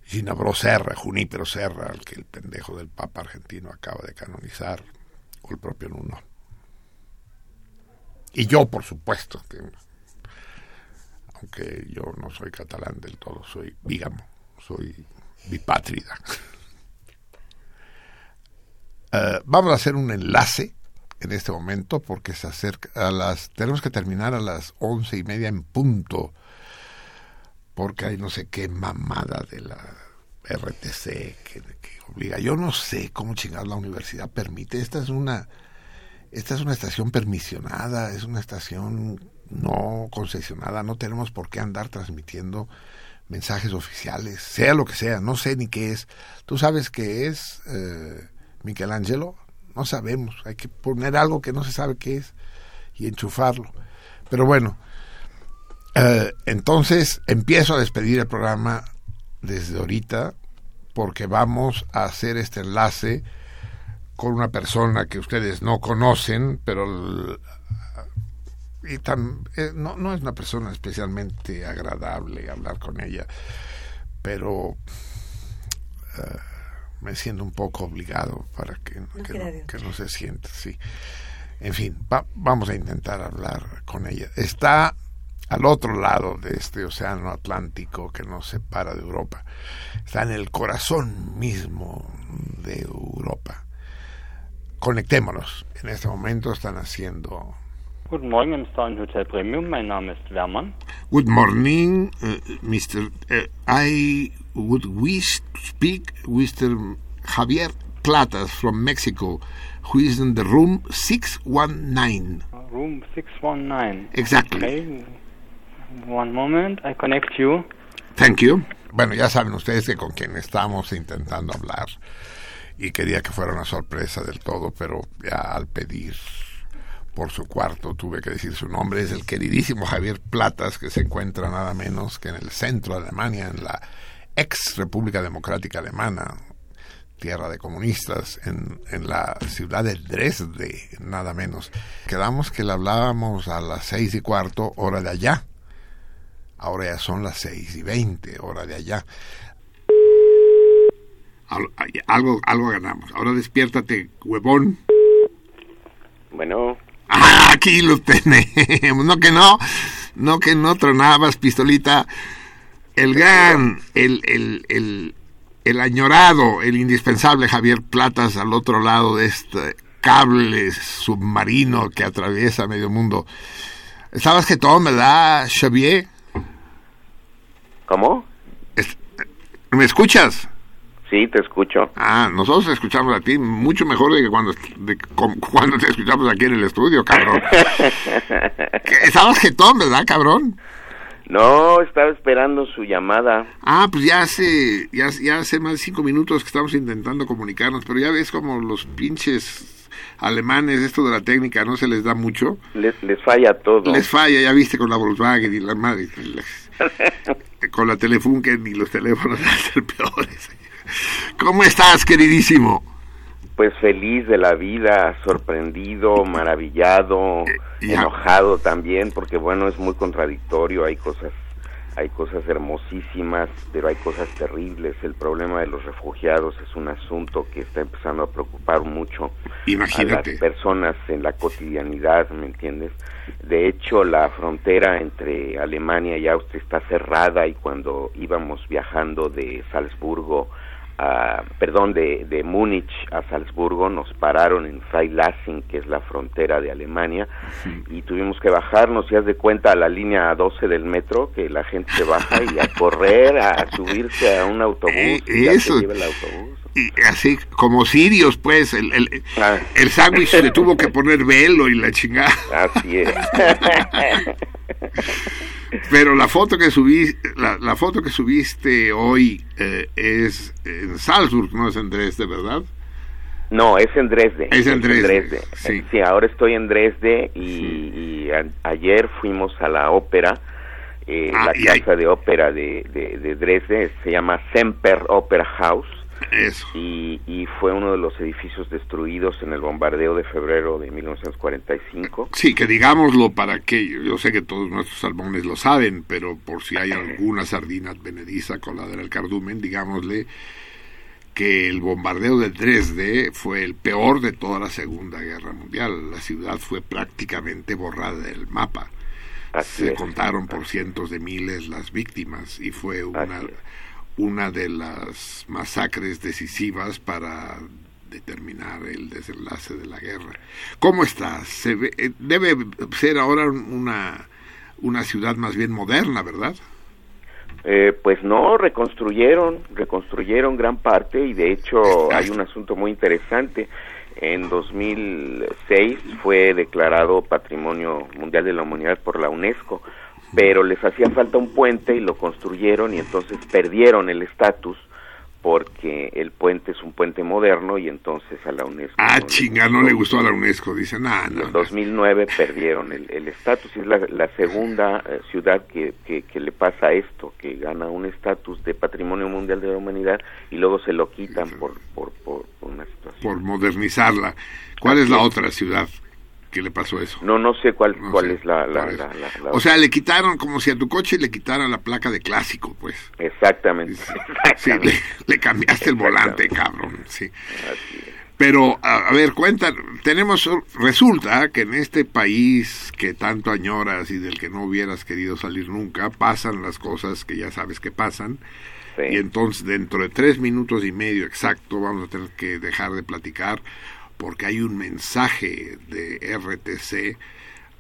S2: Ginabro Serra, Junípero Serra, al que el pendejo del Papa argentino acaba de canonizar, o el propio Nuno. Y yo, por supuesto, que, aunque yo no soy catalán del todo, soy bígamo, soy bipátrida. Eh, vamos a hacer un enlace en este momento porque se acerca a las tenemos que terminar a las once y media en punto porque hay no sé qué mamada de la RTC que, que obliga. Yo no sé cómo chingar la universidad permite. Esta es una esta es una estación permisionada es una estación no concesionada no tenemos por qué andar transmitiendo mensajes oficiales sea lo que sea no sé ni qué es. Tú sabes qué es eh, Michelangelo? No sabemos, hay que poner algo que no se sabe qué es y enchufarlo. Pero bueno, eh, entonces empiezo a despedir el programa desde ahorita porque vamos a hacer este enlace con una persona que ustedes no conocen, pero y tan, eh, no, no es una persona especialmente agradable hablar con ella, pero eh, me siento un poco obligado para que,
S3: No
S2: que, no se sienta, sí. En fin, va- vamos a intentar hablar con ella. Está al otro lado de este océano Atlántico que nos separa de Europa. Está en el corazón mismo de Europa. Conectémonos. En este momento están haciendo
S6: Guten Morgen im Star Hotel Premium. Mein Name ist Wermann.
S2: Good morning, uh, Mr. Uh, I would wish to speak with Mr. Javier Platas from Mexico, who is in the room 619.
S6: Room 619.
S2: Exactly.
S6: Okay. One moment. I connect you.
S2: Thank you. Bueno, ya saben ustedes que con quien estamos intentando hablar y quería que fuera una sorpresa del todo, pero ya al pedir por su cuarto tuve que decir su nombre. Es el queridísimo Javier Platas, que se encuentra nada menos que en el centro de Alemania, en la ex República Democrática Alemana, tierra de comunistas, en, en la ciudad de Dresde, nada menos. Quedamos que le hablábamos a las seis y cuarto, hora de allá. Ahora ya son las seis y veinte, hora de allá. Al- Algo, algo ganamos. Ahora despiértate, huevón.
S7: Bueno,
S2: Ah, aquí lo tenemos. No que no, no que no tronabas, pistolita. El gran, el, el, el, el añorado, el indispensable Javier Platas al otro lado de este cable submarino que atraviesa medio mundo. Estabas jetón, ¿verdad, Xavier?
S7: ¿cómo?
S2: ¿Me escuchas?
S7: Sí, te escucho.
S2: Ah, nosotros te escuchamos a ti mucho mejor de que cuando, de cuando te escuchamos aquí en el estudio, cabrón. Estabas jetón, ¿verdad, cabrón?
S7: No, estaba esperando su llamada.
S2: Ah, pues ya hace, ya, ya hace más de cinco minutos que estamos intentando comunicarnos, pero ya ves como los pinches alemanes, esto de la técnica no se les da mucho.
S7: Les, les falla todo.
S2: Les falla, ya viste con la Volkswagen y la madre. con la Telefunken y los teléfonos van a ser peores. ¿Cómo estás, queridísimo?
S7: Pues feliz de la vida, sorprendido, maravillado,
S2: Eh,
S7: enojado también, porque bueno, es muy contradictorio, hay cosas hay cosas hermosísimas, pero hay cosas terribles. El problema de los refugiados es un asunto que está empezando a preocupar mucho a
S2: Imagínate.
S7: las personas en la cotidianidad, ¿me entiendes? De hecho, la frontera entre Alemania y Austria está cerrada y cuando íbamos viajando de Salzburgo a- perdón, de, de Múnich a Salzburgo, nos pararon en Freilassing, que es la frontera de Alemania, y tuvimos que bajarnos, y haz de cuenta, a la línea 12 del metro, que la gente se baja y a correr, a, subirse a un autobús,
S2: Eh,
S7: y ya
S2: eso.
S7: se lleva el autobús.
S2: Y así como sirios, pues, el, el,
S7: Ah.
S2: el sándwich le tuvo que poner velo y la chingada.
S7: Así es.
S2: Pero la foto que subí, la, la foto que subiste hoy eh, es en Salzburg, no es en Dresde, ¿verdad?
S7: No, es en Dresde.
S2: Es en Dresde, sí.
S7: Sí, ahora estoy en Dresde y, y a- ayer fuimos a la ópera, eh,
S2: Ah,
S7: la casa de ópera de, de, de Dresde, se llama Semper Opera House
S2: Eso.
S7: y, y fue uno de los edificios destruidos en el bombardeo de febrero de 1945.
S2: Sí, que digámoslo para que yo sé que todos nuestros salmones lo saben, pero por si hay alguna sardina advenediza colada en el cardumen, digámosle que el bombardeo de Dresde fue el peor de toda la Segunda Guerra Mundial. La ciudad fue prácticamente borrada del mapa.
S7: Así
S2: Se
S7: es.
S2: contaron por cientos de miles las víctimas y fue una. Una de las masacres decisivas para determinar el desenlace de la guerra. ¿Cómo está? Se ve- eh, debe ser ahora una, una ciudad más bien moderna, ¿verdad?
S7: Eh, pues no, reconstruyeron, reconstruyeron gran parte y de hecho hay un asunto muy interesante. En 2006 fue declarado Patrimonio Mundial de la Humanidad por la UNESCO, pero les hacía falta un puente y lo construyeron y entonces perdieron el estatus porque el puente es un puente moderno y entonces a la UNESCO...
S2: Ah,
S7: no
S2: chinga, no le gustó a la UNESCO. Dicen, ah,
S7: en
S2: no,
S7: el
S2: no.
S7: 2009 perdieron el el estatus. Es la, la segunda eh, ciudad que, que, que le pasa esto, que gana un estatus de Patrimonio Mundial de la Humanidad y luego se lo quitan por, por, por, por una situación.
S2: por modernizarla. ¿Cuál es la otra ciudad que le pasó eso?
S7: No, no sé cuál,
S2: No
S7: cuál
S2: sé,
S7: es la... la, la-
S2: O sea, le quitaron como si a tu coche le quitaran la placa de clásico, pues.
S7: Exactamente.
S2: Sí,
S7: exactamente.
S2: le, le cambiaste el volante, cabrón. Sí.
S7: Así es.
S2: Pero, a, a ver, cuenta, tenemos, resulta que en este país que tanto añoras y del que no hubieras querido salir nunca, pasan las cosas que ya sabes que pasan.
S7: Sí.
S2: Y entonces, dentro de tres minutos y medio exacto, vamos a tener que dejar de platicar porque hay un mensaje de RTC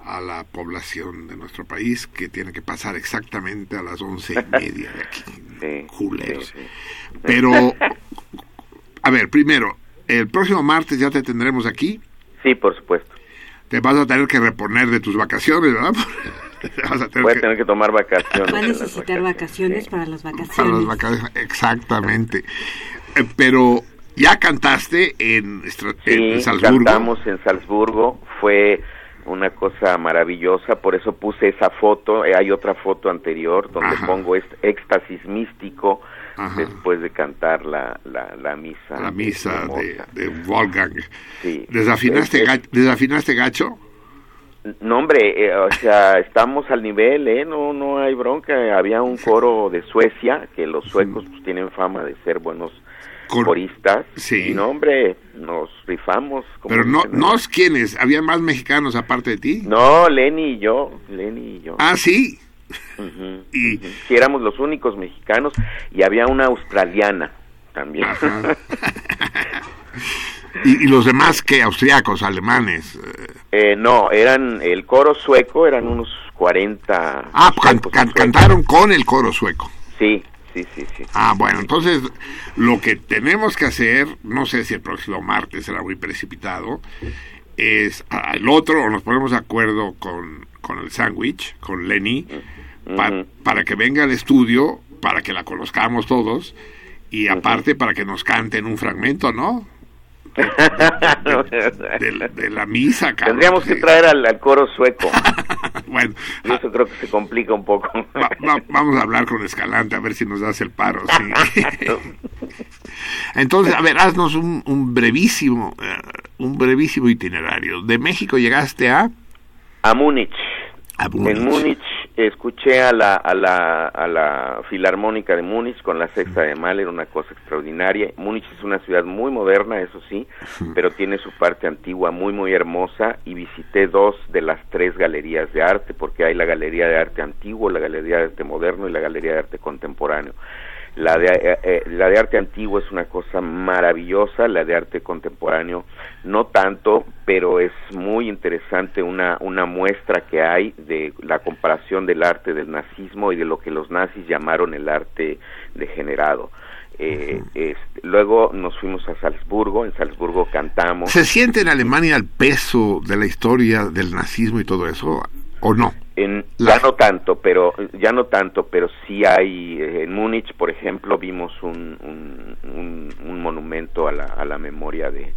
S2: a la población de nuestro país que tiene que pasar exactamente a las once y media de aquí.
S7: Sí,
S2: Culeros.
S7: sí, sí.
S2: Pero, a ver, primero, el próximo martes ya te tendremos aquí.
S7: Sí, por supuesto.
S2: Te vas a tener que reponer de tus vacaciones, ¿verdad? Vas a tener
S7: Voy a
S2: que-
S7: tener que tomar vacaciones.
S3: Va a necesitar vacaciones para las
S2: para
S3: vacaciones.
S2: las vacaciones, exactamente. Eh, Pero ya cantaste en, en
S7: Sí,
S2: Salzburgo.
S7: cantamos en Salzburgo, fue una cosa maravillosa, por eso puse esa foto, eh, hay otra foto anterior donde
S2: Ajá.
S7: pongo este éxtasis místico
S2: Ajá.
S7: después de cantar la, la, la misa.
S2: la misa de, de Wolfgang.
S7: Sí.
S2: ¿Desafinaste,
S7: Es-
S2: ga- ¿Desafinaste gacho?
S7: No, hombre, eh, o sea, estamos al nivel, ¿eh? No, no hay bronca. Había un coro de Suecia, que los suecos pues, tienen fama de ser buenos
S2: Cor-
S7: coristas.
S2: Sí.
S7: Y no, hombre, nos rifamos. como
S2: Pero no,
S7: dicen,
S2: no es quiénes, había más mexicanos aparte de ti.
S7: No, Lenny y yo, Lenny y yo.
S2: Ah, sí.
S7: Ujú,
S2: Y-
S7: ujú. Sí, éramos los únicos mexicanos y había una australiana también.
S2: Y, y los demás, ¿qué? Austriacos, alemanes. eh,
S7: no, eran el coro sueco, eran unos 40.
S2: Ah, can-
S7: y
S2: can- cantaron con el coro sueco.
S7: Sí, sí, sí, sí.
S2: Ah, bueno, entonces lo que tenemos que hacer, no sé si el próximo martes será muy precipitado, es al otro, o nos ponemos de acuerdo con, con el sándwich, con Lenny, pa-
S7: Ujú.
S2: para que venga al estudio, para que la conozcamos todos, y aparte para que nos canten un fragmento, ¿no? De, la- de la misa, cabrón.
S7: Tendríamos que traer al, al coro sueco.
S2: bueno,
S7: Y eso creo que se complica un poco.
S2: Va- va- vamos a hablar con Escalante a ver si nos das el paro. sí. Entonces, a ver, haznos un, un brevísimo, eh, un brevísimo itinerario. De México llegaste a,
S7: A Múnich.
S2: a Múnich.
S7: En Múnich escuché a la, a, la, a la Filarmónica de Múnich con la sexta de Mahler, una cosa extraordinaria. Múnich es una ciudad muy moderna, eso sí, pero tiene su parte antigua muy, muy hermosa y visité dos de las tres galerías de arte, porque hay la Galería de Arte Antiguo, la Galería de Arte Moderno y la Galería de Arte Contemporáneo. La de, eh, eh, la de arte antiguo es una cosa maravillosa, la de arte contemporáneo no tanto, pero es muy interesante una, una muestra que hay de la comparación del arte del nazismo y de lo que los nazis llamaron el arte degenerado. Eh, este, luego nos fuimos a Salzburgo, en Salzburgo cantamos.
S2: ¿Se siente en Alemania el peso de la historia del nazismo y todo eso o no?
S7: En,
S2: La-
S7: Ya no tanto, pero ya no tanto, pero sí hay eh, en Múnich, por ejemplo, vimos un, un, un- un monumento a la, a la memoria de,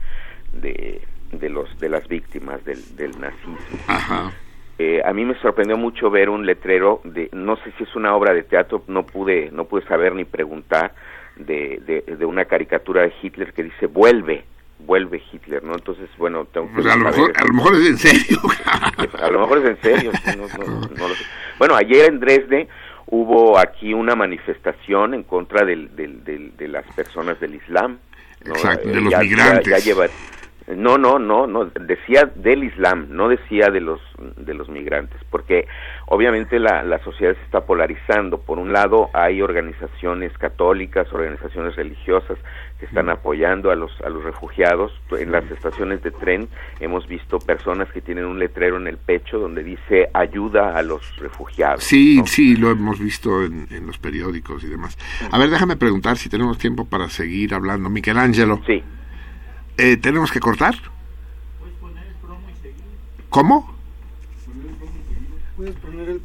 S7: de, de los de las víctimas del, del nazismo.
S2: Ajá.
S7: Eh, a mí me sorprendió mucho ver un letrero de no sé si es una obra de teatro, no pude no pude saber ni preguntar de, de, de una caricatura de Hitler que dice vuelve vuelve Hitler, ¿no? Entonces, bueno, tengo que
S2: Pues a lo mejor,
S7: eso.
S2: a lo mejor es en serio.
S7: A lo mejor es en serio, sí, no, no- no lo sé. Bueno, ayer en Dresde hubo aquí una manifestación en contra del, del- del- de las personas del Islam. ¿no?
S2: Exacto, de
S7: Eh,
S2: los
S7: ya-
S2: migrantes.
S7: ya- ya lleva- no, no, no, no, decía del Islam, no decía de los de los migrantes, porque obviamente la, la sociedad se está polarizando. Por un lado hay organizaciones católicas, organizaciones religiosas que están apoyando a los a los refugiados. En las estaciones de tren hemos visto personas que tienen un letrero en el pecho donde dice ayuda a los refugiados.
S2: Sí,
S7: ¿no?
S2: sí, lo hemos visto en, en los periódicos y demás. A ver, déjame preguntar si tenemos tiempo para seguir hablando. Michelangelo,
S7: Sí.
S2: eh, ¿tenemos que cortar? ¿Cómo?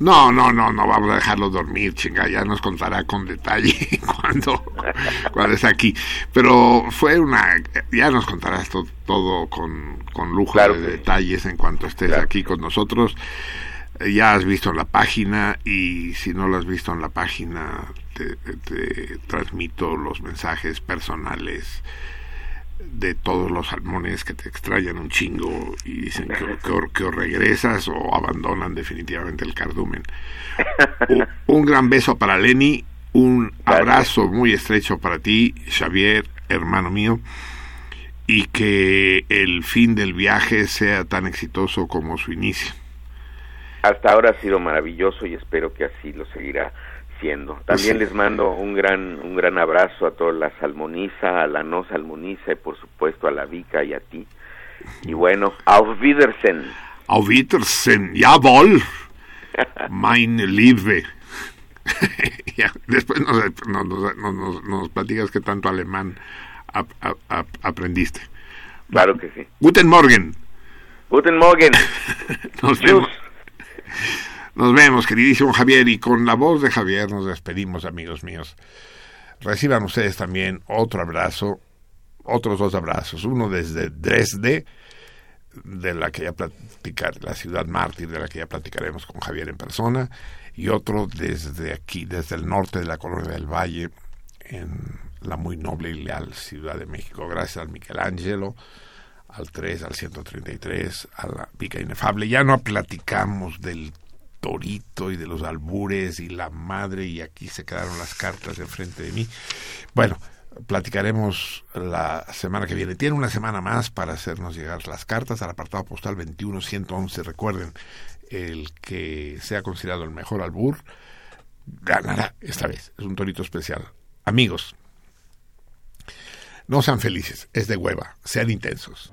S2: No, no, no, no vamos a dejarlo dormir, chinga, ya nos contará con detalle cuando, cuando es aquí. Pero fue una, ya nos contarás to- todo con, con lujo
S7: Claro
S2: de
S7: que
S2: detalles en cuanto estés
S7: Claro.
S2: aquí con nosotros. Eh, Ya has visto la página y si no lo has visto en la página, te, te- te transmito los mensajes personales de todos los salmones que te extrañan un chingo y dicen que, que regresas o abandonan definitivamente el cardumen. Un, un gran beso para Lenny, un abrazo muy estrecho para ti, Xavier, hermano mío, y que el fin del viaje sea tan exitoso como su inicio.
S7: Hasta ahora ha sido maravilloso y espero que así lo seguirá También les mando un gran un gran abrazo a toda la salmoniza, a la no salmoniza y por supuesto a la Vica y a ti. Y bueno, auf Wiedersehen.
S2: Auf Wiedersehen, jawohl, meine Liebe. Ya, Después nos, nos, nos- platicas qué tanto alemán ap- ap- ap- aprendiste.
S7: Claro que sí.
S2: Guten Morgen.
S7: Guten Morgen.
S2: Nos vemos. Nos vemos, queridísimo Javier, y con la voz de Javier nos despedimos, amigos míos. Reciban ustedes también otro abrazo, otros dos abrazos, uno desde Dresde, de la que ya platicar, la ciudad mártir de la que ya platicaremos con Javier en persona, y otro desde aquí, desde el norte de la colonia del Valle, en la muy noble y leal Ciudad de México. Gracias al Michelangelo, al 3, al 133, a la pica inefable. Ya no platicamos del torito y de los albures y la madre y aquí se quedaron las cartas enfrente de mí. Bueno, platicaremos la semana que viene. Tiene una semana más para hacernos llegar las cartas al apartado postal 21111. Recuerden, el que sea considerado el mejor albur ganará esta vez. Es un torito especial. Amigos, no sean felices, es de hueva, sean intensos.